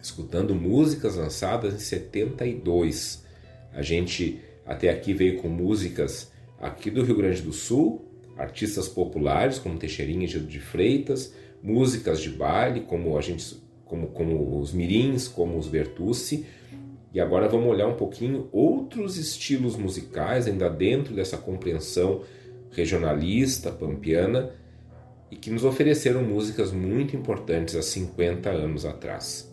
escutando músicas lançadas em 72. A gente até aqui veio com músicas aqui do Rio Grande do Sul, artistas populares como Teixeirinha e Gildo de Freitas, músicas de baile como a gente como, como os mirins, como os Bertucci. E agora vamos olhar um pouquinho outros estilos musicais ainda dentro dessa compreensão regionalista, pampiana, e que nos ofereceram músicas muito importantes há 50 anos atrás.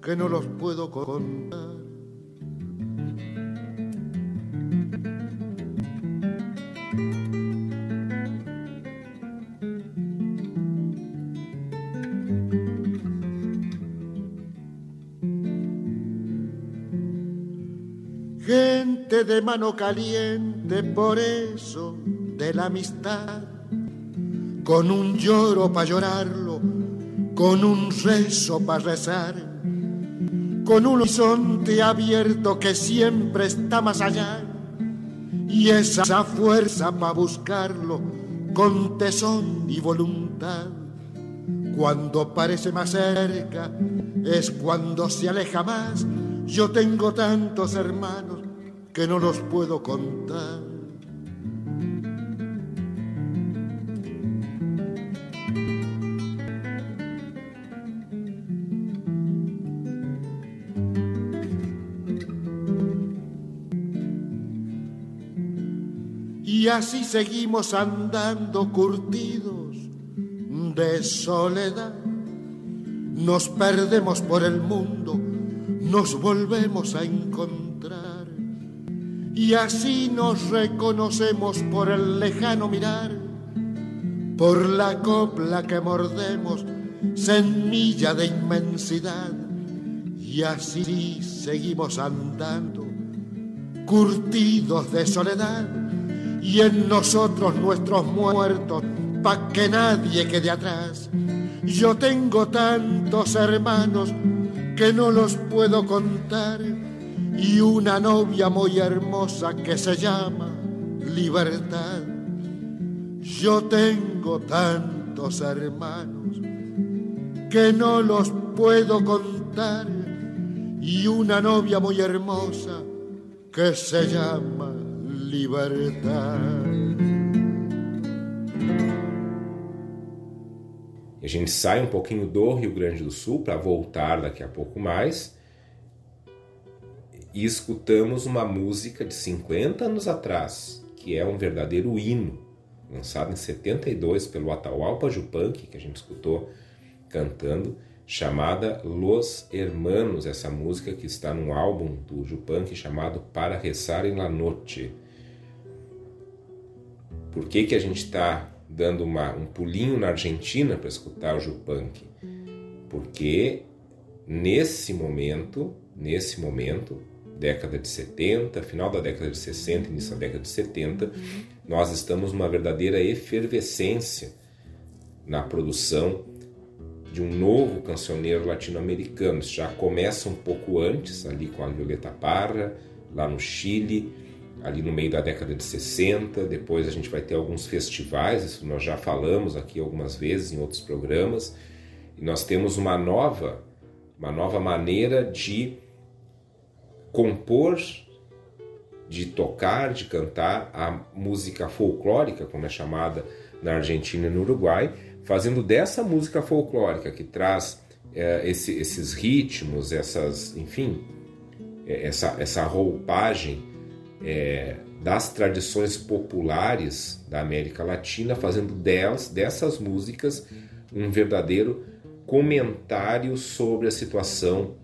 que no los puedo contar. Gente de mano caliente, por eso, de la amistad, con un lloro para llorarlo, con un rezo para rezar con un horizonte abierto que siempre está más allá y esa fuerza para buscarlo con tesón y voluntad. Cuando parece más cerca es cuando se aleja más. Yo tengo tantos hermanos que no los puedo contar. Y así seguimos andando curtidos de soledad. Nos perdemos por el mundo, nos volvemos a encontrar. Y así nos reconocemos por el lejano mirar, por la copla que mordemos, semilla de inmensidad. Y así seguimos andando, curtidos de soledad y en nosotros nuestros muertos, pa' que nadie quede atrás. Yo tengo tantos hermanos que no los puedo contar y una novia muy hermosa que se llama libertad. Yo tengo tantos hermanos que no los puedo contar y una novia muy hermosa que se llama libertar. E a gente sai um pouquinho do Rio Grande do Sul para voltar daqui a pouco mais e escutamos uma música de 50 anos atrás, que é um verdadeiro hino, lançado em 72 pelo Atahualpa Yupanqui, que a gente escutou cantando, chamada Los Hermanos, essa música que está num álbum do Yupanqui chamado Para Rezar em la Noche. Por que, que a gente está dando uma, um pulinho na Argentina para escutar o Jupunk? Porque nesse momento, nesse momento, década de 70, final da década de 60, início da década de 70, nós estamos numa verdadeira efervescência na produção de um novo cancioneiro latino-americano. Já começa um pouco antes, ali com a Violeta Parra, lá no Chile, ali no meio da década de 60. Depois a gente vai ter alguns festivais, isso nós já falamos aqui algumas vezes em outros programas. E nós temos uma nova, uma nova maneira de compor, de tocar, de cantar a música folclórica, como é chamada na Argentina e no Uruguai, fazendo dessa música folclórica que traz é, esse, esses ritmos, essas, enfim, é, essa, essa roupagem é, das tradições populares da América Latina, fazendo delas, dessas músicas um verdadeiro comentário sobre a situação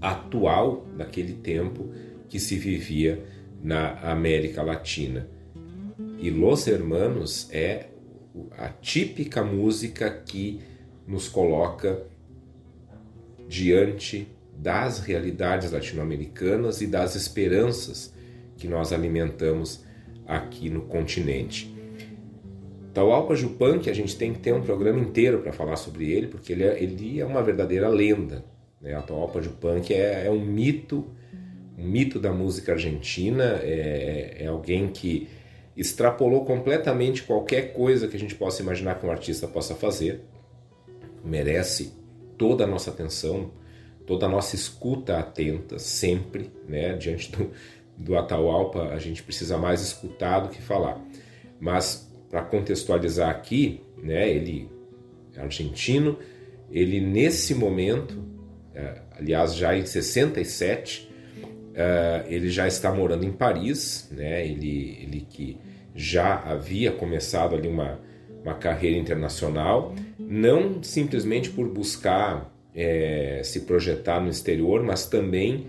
atual daquele tempo que se vivia na América Latina. E Los Hermanos é a típica música que nos coloca diante das realidades latino-americanas e das esperanças que nós alimentamos aqui no continente. Taualpa Jupan, a gente tem que ter um programa inteiro para falar sobre ele, porque ele é, ele é uma verdadeira lenda. Né? A Taualpa Jupan é, é um mito, um mito da música argentina, é, é alguém que extrapolou completamente qualquer coisa que a gente possa imaginar que um artista possa fazer. Merece toda a nossa atenção, toda a nossa escuta atenta, sempre, né? Diante do, do Atahualpa, a gente precisa mais escutar do que falar. Mas, para contextualizar aqui, né? Ele é argentino, ele nesse momento, é, aliás, já em 67, Uh, ele já está morando em Paris, né? Ele, ele que já havia começado ali uma, uma carreira internacional, não simplesmente por buscar é, se projetar no exterior, mas também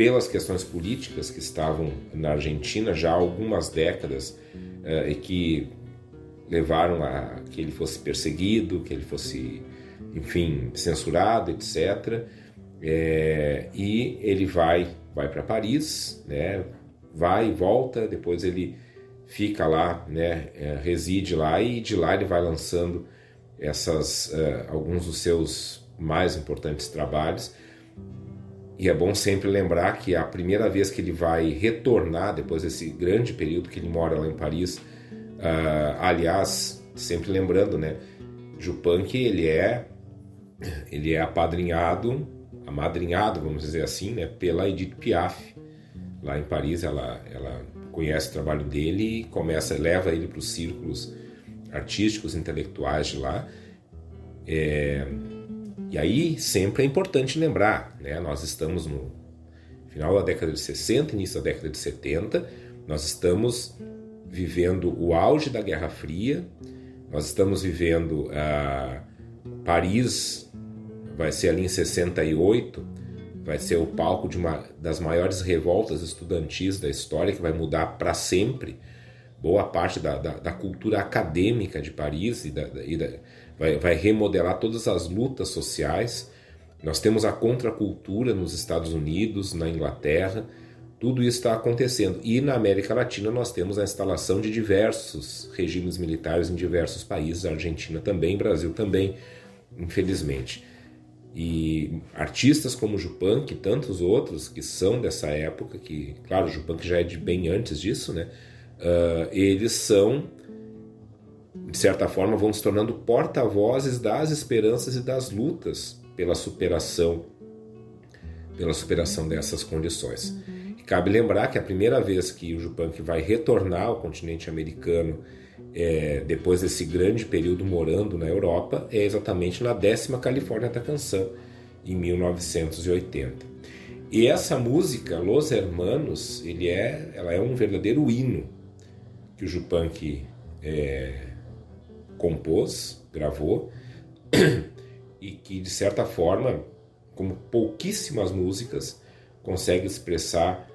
pelas questões políticas que estavam na Argentina já há algumas décadas é, e que levaram a que ele fosse perseguido, que ele fosse, enfim, censurado, etc. É, e ele vai vai para Paris, né? Vai e volta, depois ele fica lá, né, é, reside lá e de lá ele vai lançando essas uh, alguns dos seus mais importantes trabalhos. E é bom sempre lembrar que a primeira vez que ele vai retornar depois desse grande período que ele mora lá em Paris, uh, aliás, sempre lembrando, né, Jupanque ele é ele é apadrinhado, amadrinhado, vamos dizer assim, né, pela Edith Piaf. Lá em Paris ela ela conhece o trabalho dele e começa, leva ele para os círculos artísticos, intelectuais de lá. É, e aí sempre é importante lembrar, né? Nós estamos no final da década de 60, início da década de 70, nós estamos vivendo o auge da Guerra Fria, nós estamos vivendo a Paris vai ser ali em 68 vai ser o palco de uma das maiores revoltas estudantis da história, que vai mudar para sempre boa parte da, da, da, cultura acadêmica de Paris e, da, e vai, vai remodelar todas as lutas sociais. Nós temos a contracultura nos Estados Unidos, na Inglaterra, tudo isso está acontecendo. E na América Latina nós temos a instalação de diversos regimes militares em diversos países, Argentina também, Brasil também, infelizmente. E artistas como Jupank e tantos outros que são dessa época, que, claro, Jupank já é de bem antes disso, né? Uh, eles são, de certa forma, vão se tornando porta-vozes das esperanças e das lutas pela superação, pela superação dessas condições. E cabe lembrar que a primeira vez que o Jupank vai retornar ao continente americano é, depois desse grande período morando na Europa, é exatamente na décima Califórnia da Canção, em 1980. E essa música, Los Hermanos, ele é, ela é um verdadeiro hino que o Jupank é, compôs, gravou, e que, de certa forma, como pouquíssimas músicas, consegue expressar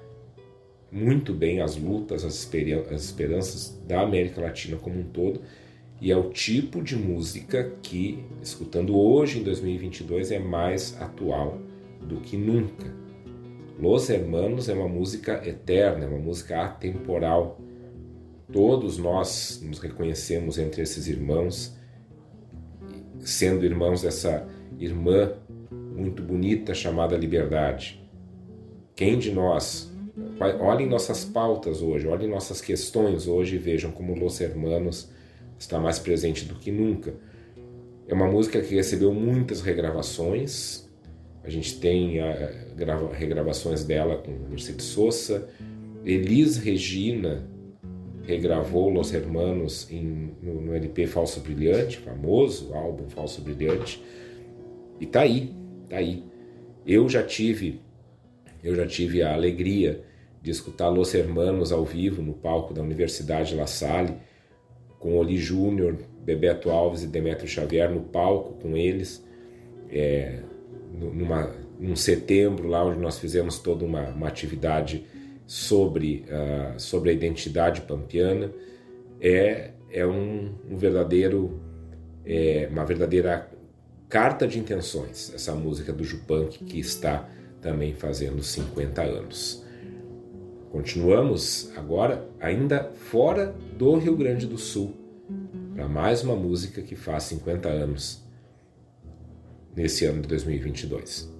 muito bem as lutas, as, as esperanças da América Latina como um todo. E é o tipo de música que, escutando hoje, em 2022, é mais atual do que nunca. Los Hermanos é uma música eterna, é uma música atemporal. Todos nós nos reconhecemos entre esses irmãos, sendo irmãos dessa irmã muito bonita chamada liberdade. Quem de nós Olhem nossas pautas hoje, olhem nossas questões hoje e vejam como Los Hermanos está mais presente do que nunca. É uma música que recebeu muitas regravações. A gente tem a, a, regravações dela com Mercedes Sosa. Elis Regina regravou Los Hermanos em, no, no, LP Falso Brilhante, famoso álbum Falso Brilhante. E tá aí, tá aí. Eu já tive Eu já tive a alegria de escutar Los Hermanos ao vivo no palco da Universidade La Salle, com Oli Júnior, Bebeto Alves e Demetrio Xavier no palco com eles, é, numa, num setembro lá onde nós fizemos toda uma, uma atividade sobre, uh, sobre a identidade pampiana, é, é um, um verdadeiro, é, uma verdadeira carta de intenções, essa música do Jupunk que está também fazendo 50 anos. Continuamos agora, ainda fora do Rio Grande do Sul, para mais uma música que faz 50 anos nesse ano de 2022.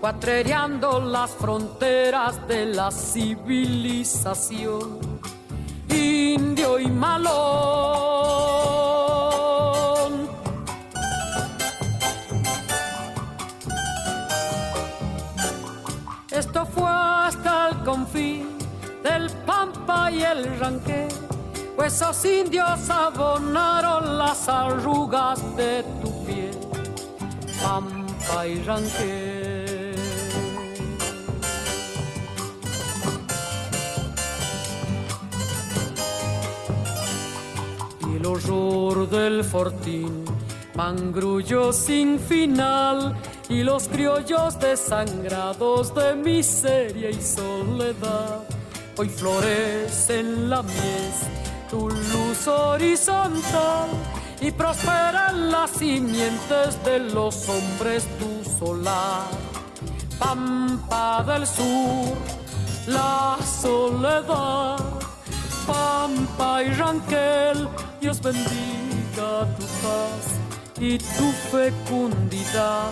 Cuatrereando las fronteras de la civilización. Indio y malón. Esto fue hasta el confín del Pampa y el Ranqué, pues esos indios abonaron las arrugas de tu piel. Pampa y Ranqué. el horror del fortín, mangrullo sin final y los criollos desangrados de miseria y soledad. Hoy florecen la mies, tu luz horizontal y prosperan las simientes de los hombres tu solar. Pampa del sur, la soledad, Pampa y Ranquel Dios bendiga tu paz y tu fecundidad.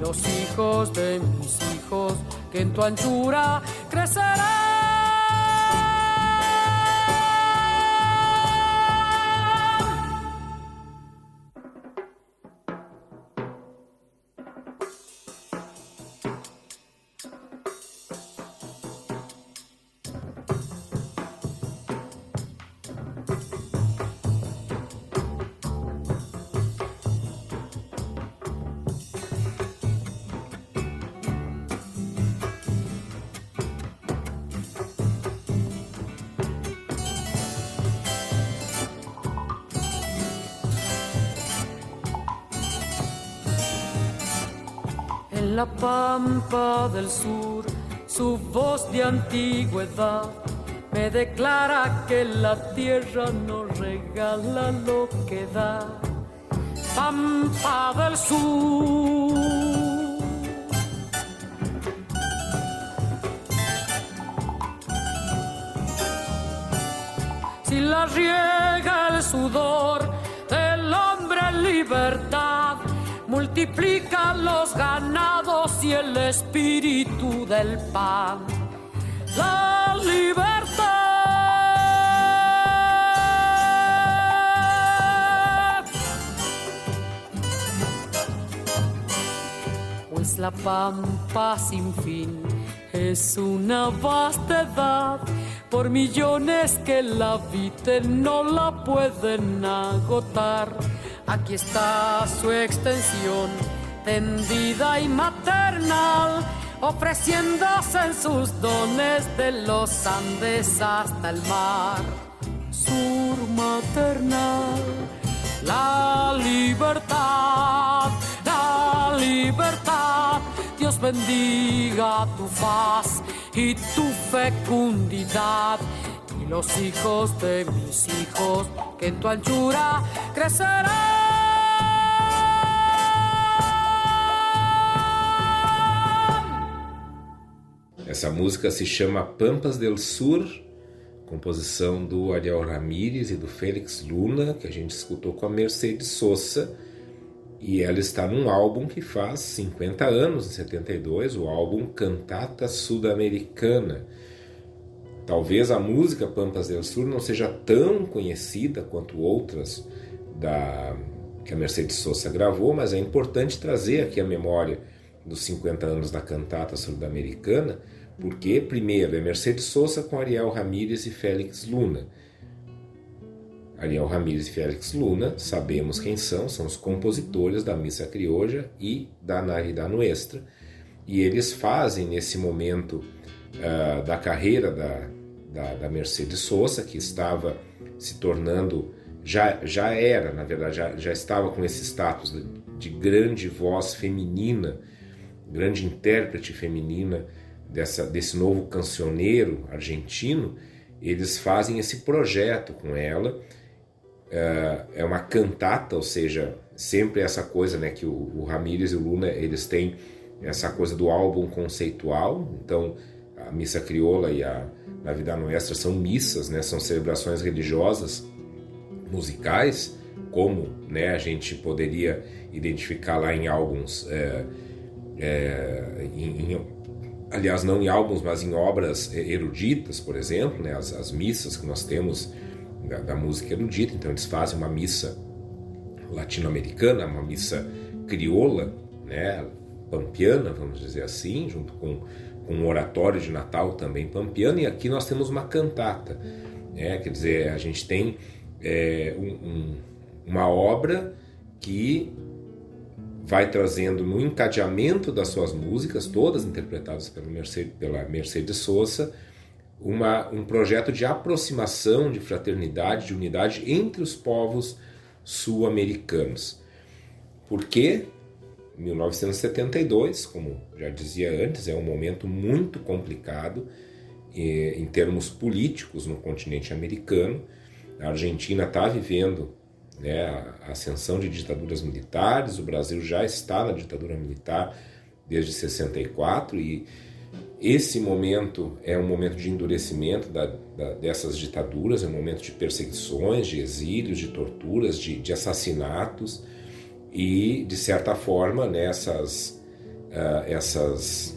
Los hijos de mis hijos que en tu anchura crecerán. La pampa del sur, su voz de antigüedad me declara que la tierra no regala lo que da. Pampa del sur. Si la riega el sudor del hombre en libertad, multiplica los ganados y el espíritu del pan. La libertad. Pues la pampa sin fin es una vastedad por millones que la vida no la pueden agotar Aquí está su extensión, y maternal, ofreciéndose en sus dones de los Andes hasta el mar. Sur maternal, la libertad, la libertad. Dios bendiga tu faz y tu fecundidad y los hijos de mis hijos que en tu anchura crecerán. Essa música se chama Pampas del Sur, composição do Ariel Ramírez e do Félix Luna, que a gente escutou com a Mercedes Sosa, e ela está num álbum que faz 50 anos, em 72, o álbum Cantata Sudamericana. Talvez a música Pampas del Sur não seja tão conhecida quanto outras da que a Mercedes Sosa gravou, mas é importante trazer aqui a memória dos 50 anos da cantata sudamericana, porque, primeiro, é Mercedes Sosa com Ariel Ramírez e Félix Luna. Ariel Ramírez e Félix Luna, sabemos quem são, são os compositores da Missa Crioja e da Narida Nuestra, e eles fazem nesse momento uh, da carreira da, da, da, Mercedes Sosa, que estava se tornando, já, já era, na verdade, já, já estava com esse status de, de grande voz feminina, grande intérprete feminina dessa, desse novo cancioneiro argentino, eles fazem esse projeto com ela. É, é uma cantata, ou seja, sempre essa coisa, né, que o, Ramírez e o Luna eles têm essa coisa do álbum conceitual. Então, a missa crioula e a na vida nuestra são missas, né, são celebrações religiosas musicais, como, né, a gente poderia identificar lá em álbuns, é, é, em, em aliás, não em álbuns, mas em obras eruditas, por exemplo, né, as, as missas que nós temos da, da, música erudita. Então, eles fazem uma missa latino-americana, uma missa crioula, né, pampiana, vamos dizer assim, junto com, com um oratório de Natal também pampiano. E aqui nós temos uma cantata, né, quer dizer, a gente tem é, um, um, uma obra que vai trazendo no encadeamento das suas músicas, todas interpretadas pela Mercedes, pela Mercedes Sosa, uma, um projeto de aproximação, de fraternidade, de unidade entre os povos sul-americanos. Porque 1972, como já dizia antes, é um momento muito complicado eh, em termos políticos no continente americano. A Argentina está vivendo né, a ascensão de ditaduras militares, o Brasil já está na ditadura militar desde 64 e esse momento é um momento de endurecimento da, da, dessas ditaduras, é um momento de perseguições, de exílios, de torturas, de, de assassinatos e, de certa forma, nessas uh, essas,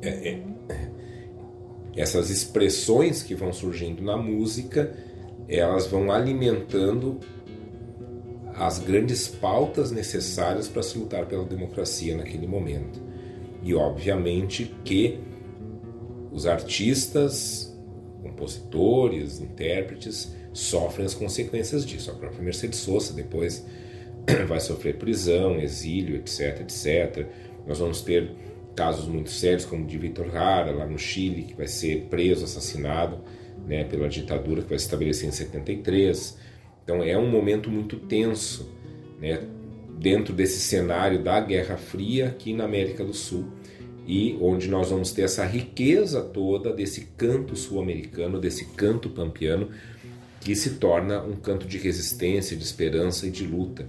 é, é, essas expressões que vão surgindo na música elas vão alimentando as grandes pautas necessárias para se lutar pela democracia naquele momento. E obviamente que os artistas, compositores, intérpretes sofrem as consequências disso. A própria Mercedes Sosa depois vai sofrer prisão, exílio, etc, etc. Nós vamos ter casos muito sérios como o de Vitor Jara lá no Chile, que vai ser preso, assassinado né, pela ditadura que vai se estabelecer em 73. Então é um momento muito tenso né, dentro desse cenário da Guerra Fria aqui na América do Sul e onde nós vamos ter essa riqueza toda desse canto sul-americano, desse canto pampiano que se torna um canto de resistência, de esperança e de luta.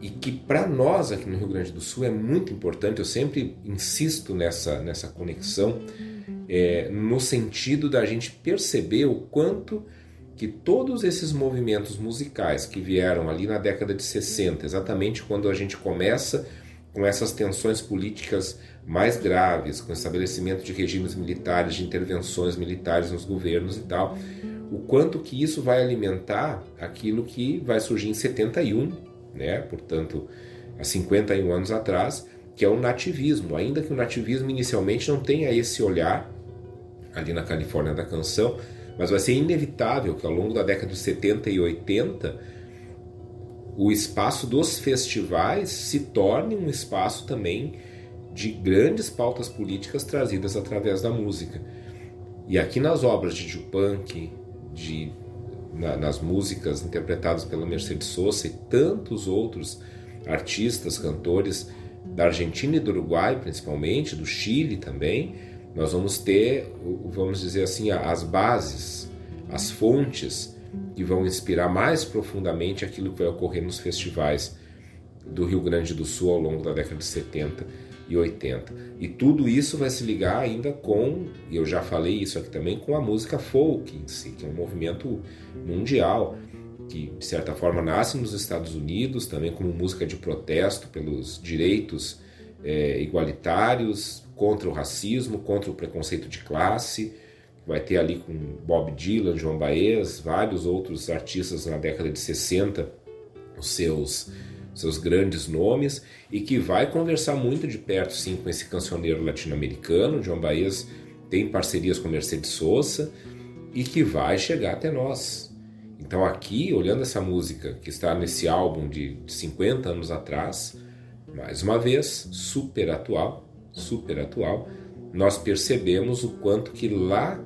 E que para nós aqui no Rio Grande do Sul é muito importante, eu sempre insisto nessa, nessa conexão é, no sentido da gente perceber o quanto que todos esses movimentos musicais que vieram ali na década de 60, exatamente quando a gente começa com essas tensões políticas mais graves, com o estabelecimento de regimes militares, de intervenções militares nos governos e tal, o quanto que isso vai alimentar aquilo que vai surgir em 71, né? Portanto, há 51 anos atrás, que é o nativismo, ainda que o nativismo inicialmente não tenha esse olhar ali na Califórnia da canção, mas vai ser inevitável que ao longo da década de 70 e 80 o espaço dos festivais se torne um espaço também de grandes pautas políticas trazidas através da música. E aqui nas obras de Dupunk, de, na, nas músicas interpretadas pela Mercedes Sosa e tantos outros artistas, cantores da Argentina e do Uruguai, principalmente, do Chile também, nós vamos ter, vamos dizer assim, as bases, as fontes que vão inspirar mais profundamente aquilo que vai ocorrer nos festivais do Rio Grande do Sul ao longo da década de 70 e 80. E tudo isso vai se ligar ainda com, e eu já falei isso aqui também, com a música folk em si, que é um movimento mundial que de certa forma nasce nos Estados Unidos também como música de protesto pelos direitos é, igualitários, contra o racismo, contra o preconceito de classe. Vai ter ali com Bob Dylan, João Baez, vários outros artistas na década de 60, os seus seus grandes nomes e que vai conversar muito de perto sim com esse cancioneiro latino-americano. João Baez tem parcerias com Mercedes Sosa e que vai chegar até nós. Então aqui, olhando essa música que está nesse álbum de 50 anos atrás, mais uma vez, super atual, super atual, nós percebemos o quanto que lá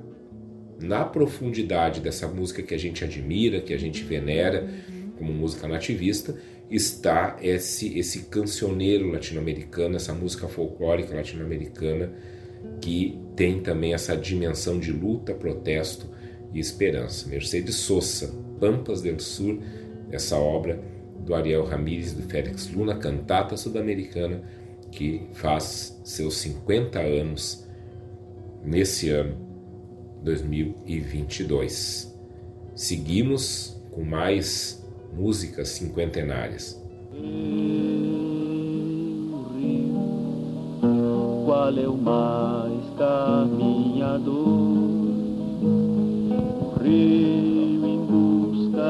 na profundidade dessa música que a gente admira, que a gente venera como música nativista, está esse esse cancioneiro latino-americano, essa música folclórica latino-americana que tem também essa dimensão de luta, protesto e esperança. Mercedes Sosa, Pampas del Sur, essa obra do Ariel Ramírez e do Félix Luna, cantata sudamericana, que faz seus 50 anos nesse ano 2022. Seguimos com mais músicas cinquentenárias. Qual é o mais caminhador? Rio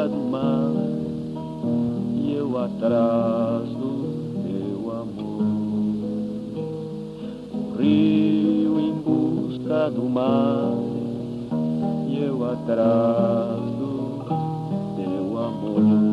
do mar e eu atrás rio em busca do mar e eu atrás do teu amor.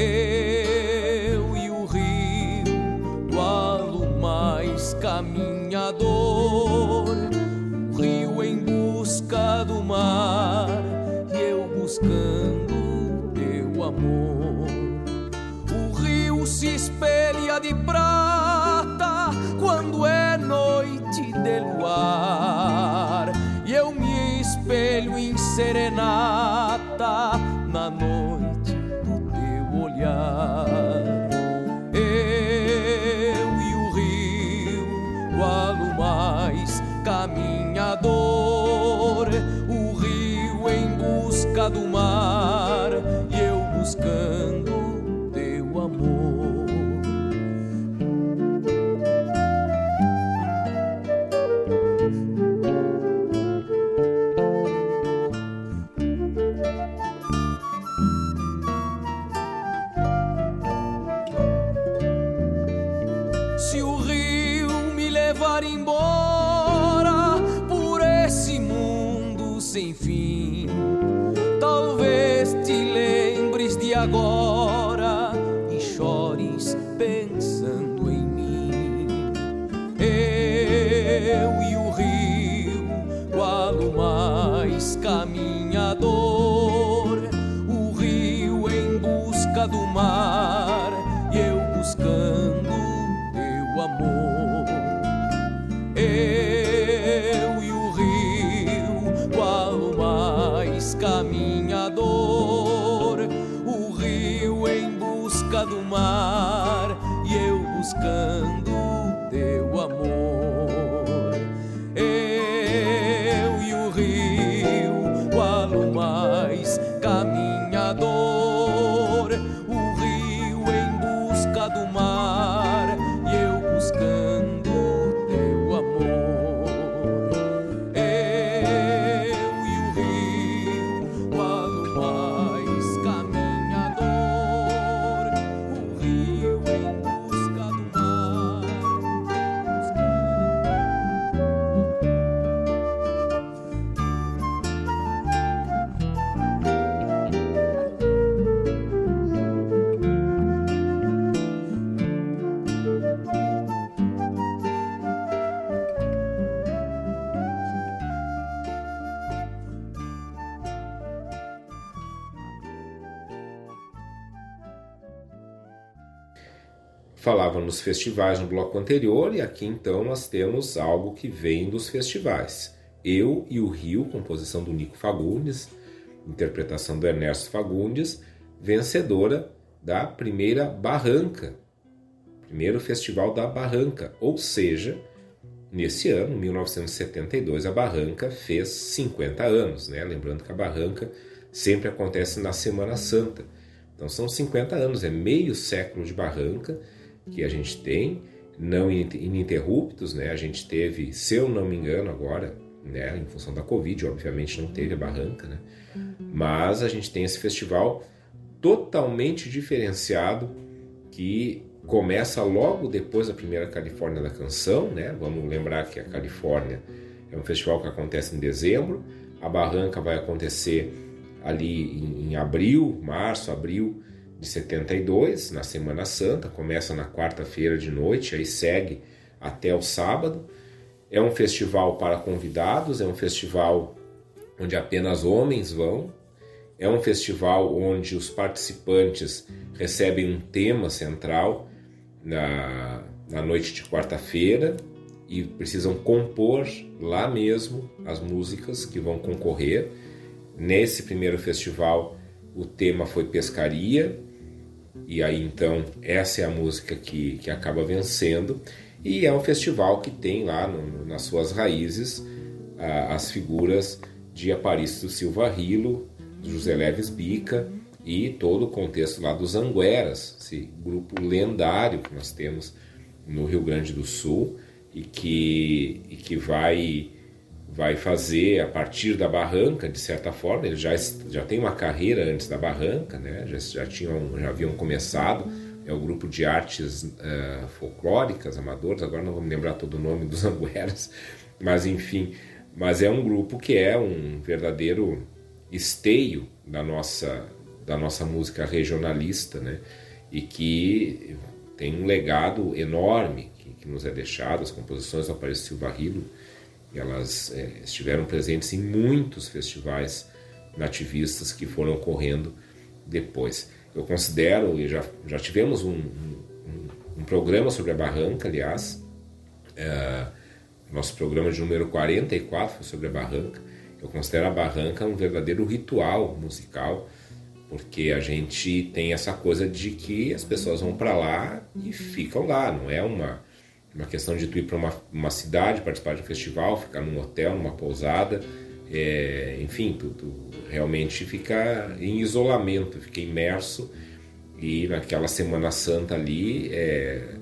eu e o rio, qual o mais caminhador. Falava nos festivais no bloco anterior e aqui então nós temos algo que vem dos festivais. Eu e o Rio, composição do Nico Fagundes, interpretação do Ernesto Fagundes, vencedora da primeira Barranca, primeiro festival da Barranca, ou seja, nesse ano, 1972, a Barranca fez 50 anos, né? Lembrando que a Barranca sempre acontece na Semana Santa. Então são 50 anos, é meio século de Barranca que a gente tem, não ininterruptos, né? A gente teve, se eu não me engano agora, né, em função da Covid, obviamente não teve a Barranca, né? Mas a gente tem esse festival totalmente diferenciado que começa logo depois da primeira Califórnia da Canção, né? Vamos lembrar que a Califórnia é um festival que acontece em dezembro, a Barranca vai acontecer ali em, em abril, março, abril de 72, na Semana Santa, começa na quarta-feira de noite, aí segue até o sábado. É um festival para convidados, é um festival onde apenas homens vão, é um festival onde os participantes recebem um tema central na, na noite de quarta-feira e precisam compor lá mesmo as músicas que vão concorrer. Nesse primeiro festival, o tema foi pescaria, e aí então essa é a música que, que acaba vencendo. E é um festival que tem lá no, nas suas raízes a, as figuras de Aparício Silva Rilo, José Leves Bica e todo o contexto lá dos Angueras, esse grupo lendário que nós temos no Rio Grande do Sul e que, e que vai vai fazer a partir da barranca, de certa forma, eles já, já tem uma carreira antes da barranca, né? já, já, tinham, já haviam começado, é o grupo de artes uh, folclóricas, amadores, agora não vou me lembrar todo o nome dos angueras, mas enfim, mas é um grupo que é um verdadeiro esteio da nossa, da nossa música regionalista, né? E que tem um legado enorme que, que nos é deixado, as composições do Aparecido Silva Rilo, elas é, estiveram presentes em muitos festivais nativistas que foram ocorrendo depois. Eu considero, e já, já tivemos um, um, um programa sobre a Barranca, aliás, é, nosso programa de número 44 foi sobre a Barranca. Eu considero a Barranca um verdadeiro ritual musical, porque a gente tem essa coisa de que as pessoas vão para lá e ficam lá, não é uma uma questão de tu ir para uma, uma cidade, participar de um festival, ficar num hotel, numa pousada, é, enfim, tu, tu, realmente fica em isolamento, fica imerso e naquela Semana Santa ali é,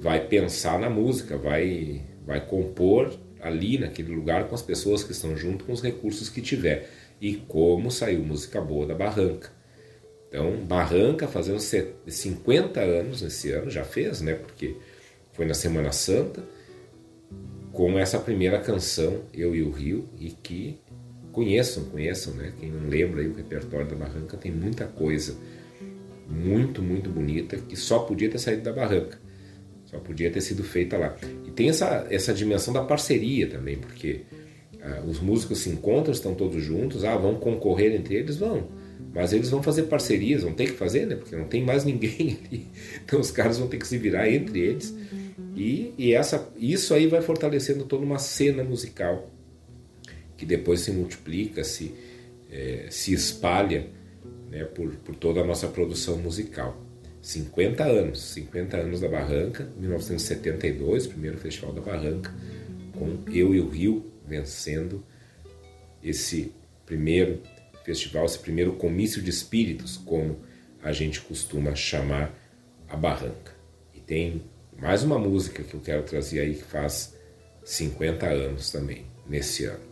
vai pensar na música, vai, vai compor ali naquele lugar com as pessoas que estão junto, com os recursos que tiver. E como saiu música boa da Barranca. Então, Barranca fazendo 50 anos nesse ano, já fez, né? Porque foi na Semana Santa, com essa primeira canção, Eu e o Rio, e que conheçam, conheçam, né? Quem não lembra aí o repertório da Barranca tem muita coisa muito, muito bonita que só podia ter saído da Barranca, só podia ter sido feita lá. E tem essa, essa dimensão da parceria também, porque ah, os músicos se encontram, estão todos juntos, ah, vão concorrer entre eles, vão. Mas eles vão fazer parcerias, vão ter que fazer, né? Porque não tem mais ninguém ali. Então os caras vão ter que se virar entre eles e, e essa, isso aí vai fortalecendo toda uma cena musical que depois se multiplica, se, é, se espalha né, por, por toda a nossa produção musical. 50 anos, 50 anos da Barranca, 1972, primeiro Festival da Barranca, com Eu e o Rio vencendo esse primeiro festival, esse primeiro comício de espíritos, como a gente costuma chamar a Barranca. E tem mais uma música que eu quero trazer aí que faz 50 anos também, nesse ano.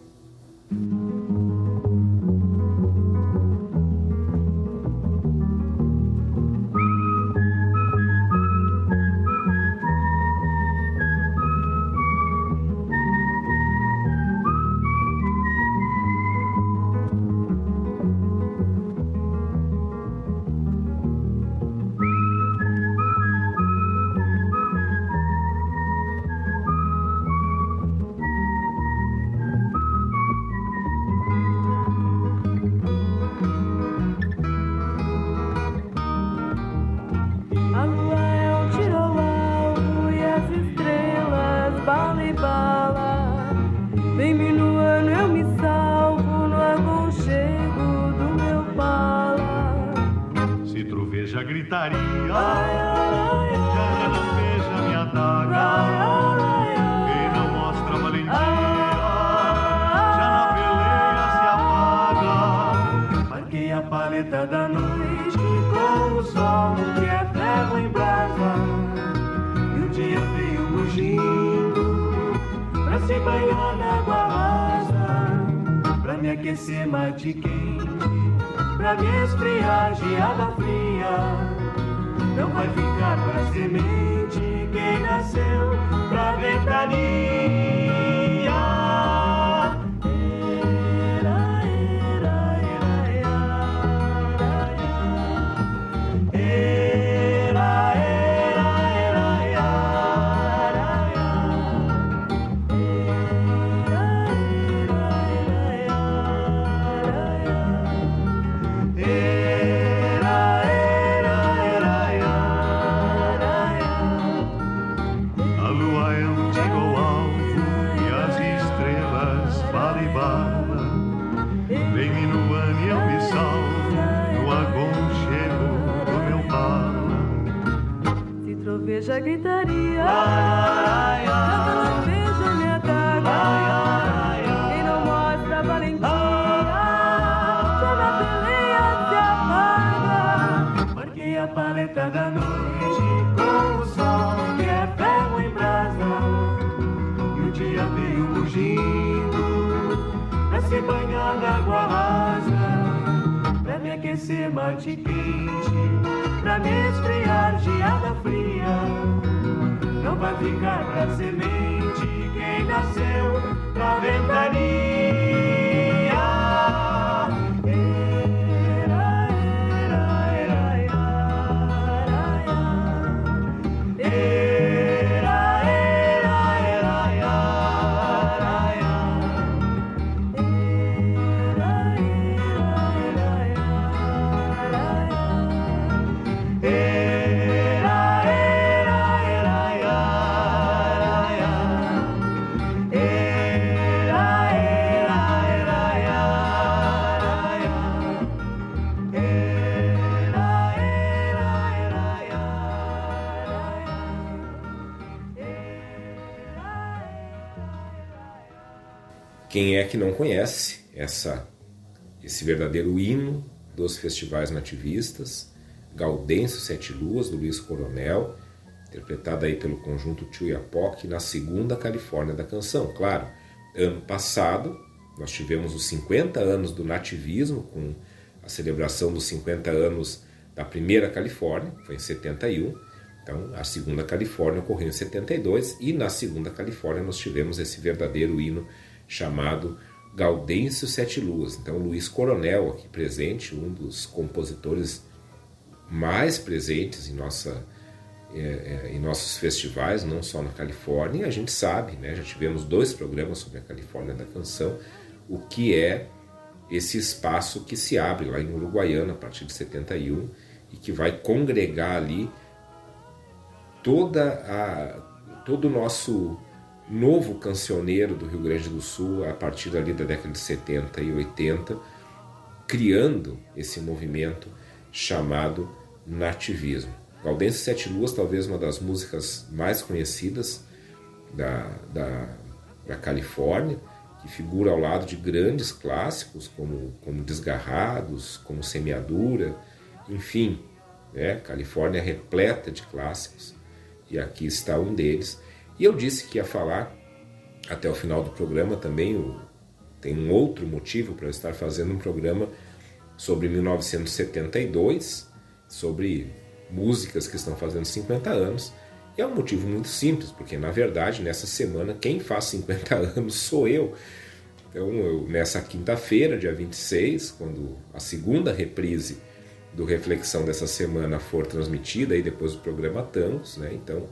Quem é que não conhece essa, esse verdadeiro hino dos festivais nativistas, Gaudêncio Sete Luas, do Luiz Coronel, interpretada aí pelo conjunto Chuyapoc na segunda Califórnia da canção. Claro, ano passado nós tivemos os 50 anos do nativismo, com a celebração dos 50 anos da primeira Califórnia, foi em 71. Então, a segunda Califórnia ocorreu em 72 e na segunda Califórnia nós tivemos esse verdadeiro hino chamado Gaudêncio Sete Luas. Então, Luiz Coronel, aqui presente, um dos compositores mais presentes em, nossa, é, é, em nossos festivais, não só na Califórnia, a gente sabe, né, já tivemos dois programas sobre a Califórnia da canção, o que é esse espaço que se abre lá em Uruguaiana a partir de 71 e que vai congregar ali toda a, todo o nosso novo cancioneiro do Rio Grande do Sul a partir ali da década de 70 e 80, criando esse movimento chamado nativismo. Gaudêncio Sete Luas, talvez uma das músicas mais conhecidas da, da, da Califórnia, que figura ao lado de grandes clássicos como, como Desgarrados, como Semeadura, enfim, né? Califórnia repleta de clássicos e aqui está um deles. E eu disse que ia falar até o final do programa também. Tem um outro motivo para eu estar fazendo um programa sobre 1972, sobre músicas que estão fazendo 50 anos. E é um motivo muito simples, porque na verdade nessa semana quem faz 50 anos sou eu. Então, eu, nessa quinta-feira, dia 26, quando a segunda reprise do Reflexão dessa semana for transmitida, aí depois do programa Tangos, né? Então,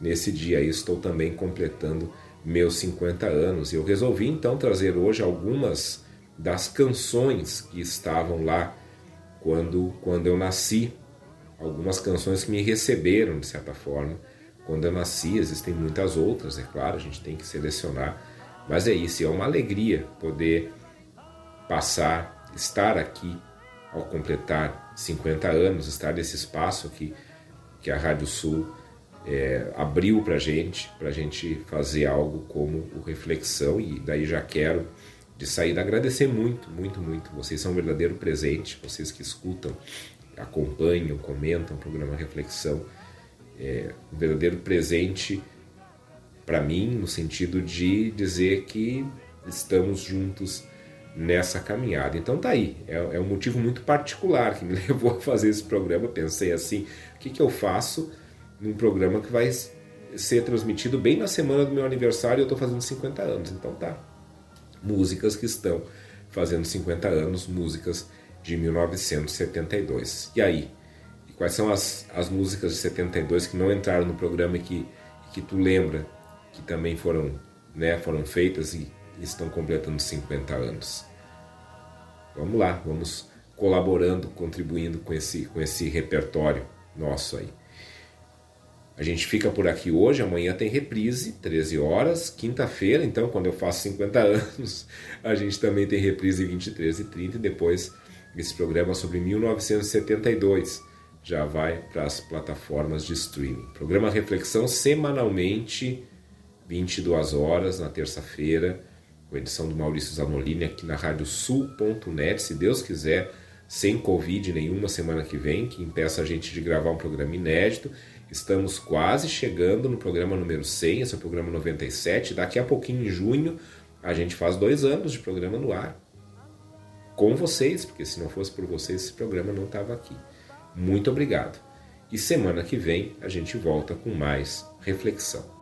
Nesse dia estou também completando meus 50 anos. Eu resolvi então trazer hoje algumas das canções que estavam lá quando, quando eu nasci. Algumas canções que me receberam, de certa forma, quando eu nasci. Existem muitas outras, é claro, a gente tem que selecionar. Mas é isso, é uma alegria poder passar, estar aqui ao completar 50 anos, estar nesse espaço aqui que a Rádio Sul é, abriu para gente, para gente fazer algo como o Reflexão e daí já quero de saída agradecer muito, muito, muito. Vocês são um verdadeiro presente, vocês que escutam, acompanham, comentam o programa Reflexão, é um verdadeiro presente para mim no sentido de dizer que estamos juntos nessa caminhada. Então tá aí, é, é, um motivo muito particular que me levou a fazer esse programa. Pensei assim, o que, que eu faço num programa que vai ser transmitido bem na semana do meu aniversário eu estou fazendo 50 anos. Então tá, músicas que estão fazendo 50 anos, músicas de 1972. E aí? E quais são as, as músicas de 72 que não entraram no programa e que, que tu lembra que também foram, né, foram feitas e estão completando 50 anos? Vamos lá, vamos colaborando, contribuindo com esse, com esse repertório nosso aí. A gente fica por aqui hoje, amanhã tem reprise, 13 horas, quinta-feira, então quando eu faço 50 anos, a gente também tem reprise 23 e 30 e depois esse programa sobre 1972 já vai para as plataformas de streaming. Programa Reflexão semanalmente, 22 horas na terça-feira, com edição do Maurício Zanolini aqui na radiosul.net, se Deus quiser, sem Covid nenhuma semana que vem, que impeça a gente de gravar um programa inédito Estamos quase chegando no programa número 100, esse é o programa 97. Daqui a pouquinho, em junho, a gente faz dois anos de programa no ar. Com vocês, porque se não fosse por vocês, esse programa não estava aqui. Muito obrigado. E semana que vem a gente volta com mais reflexão.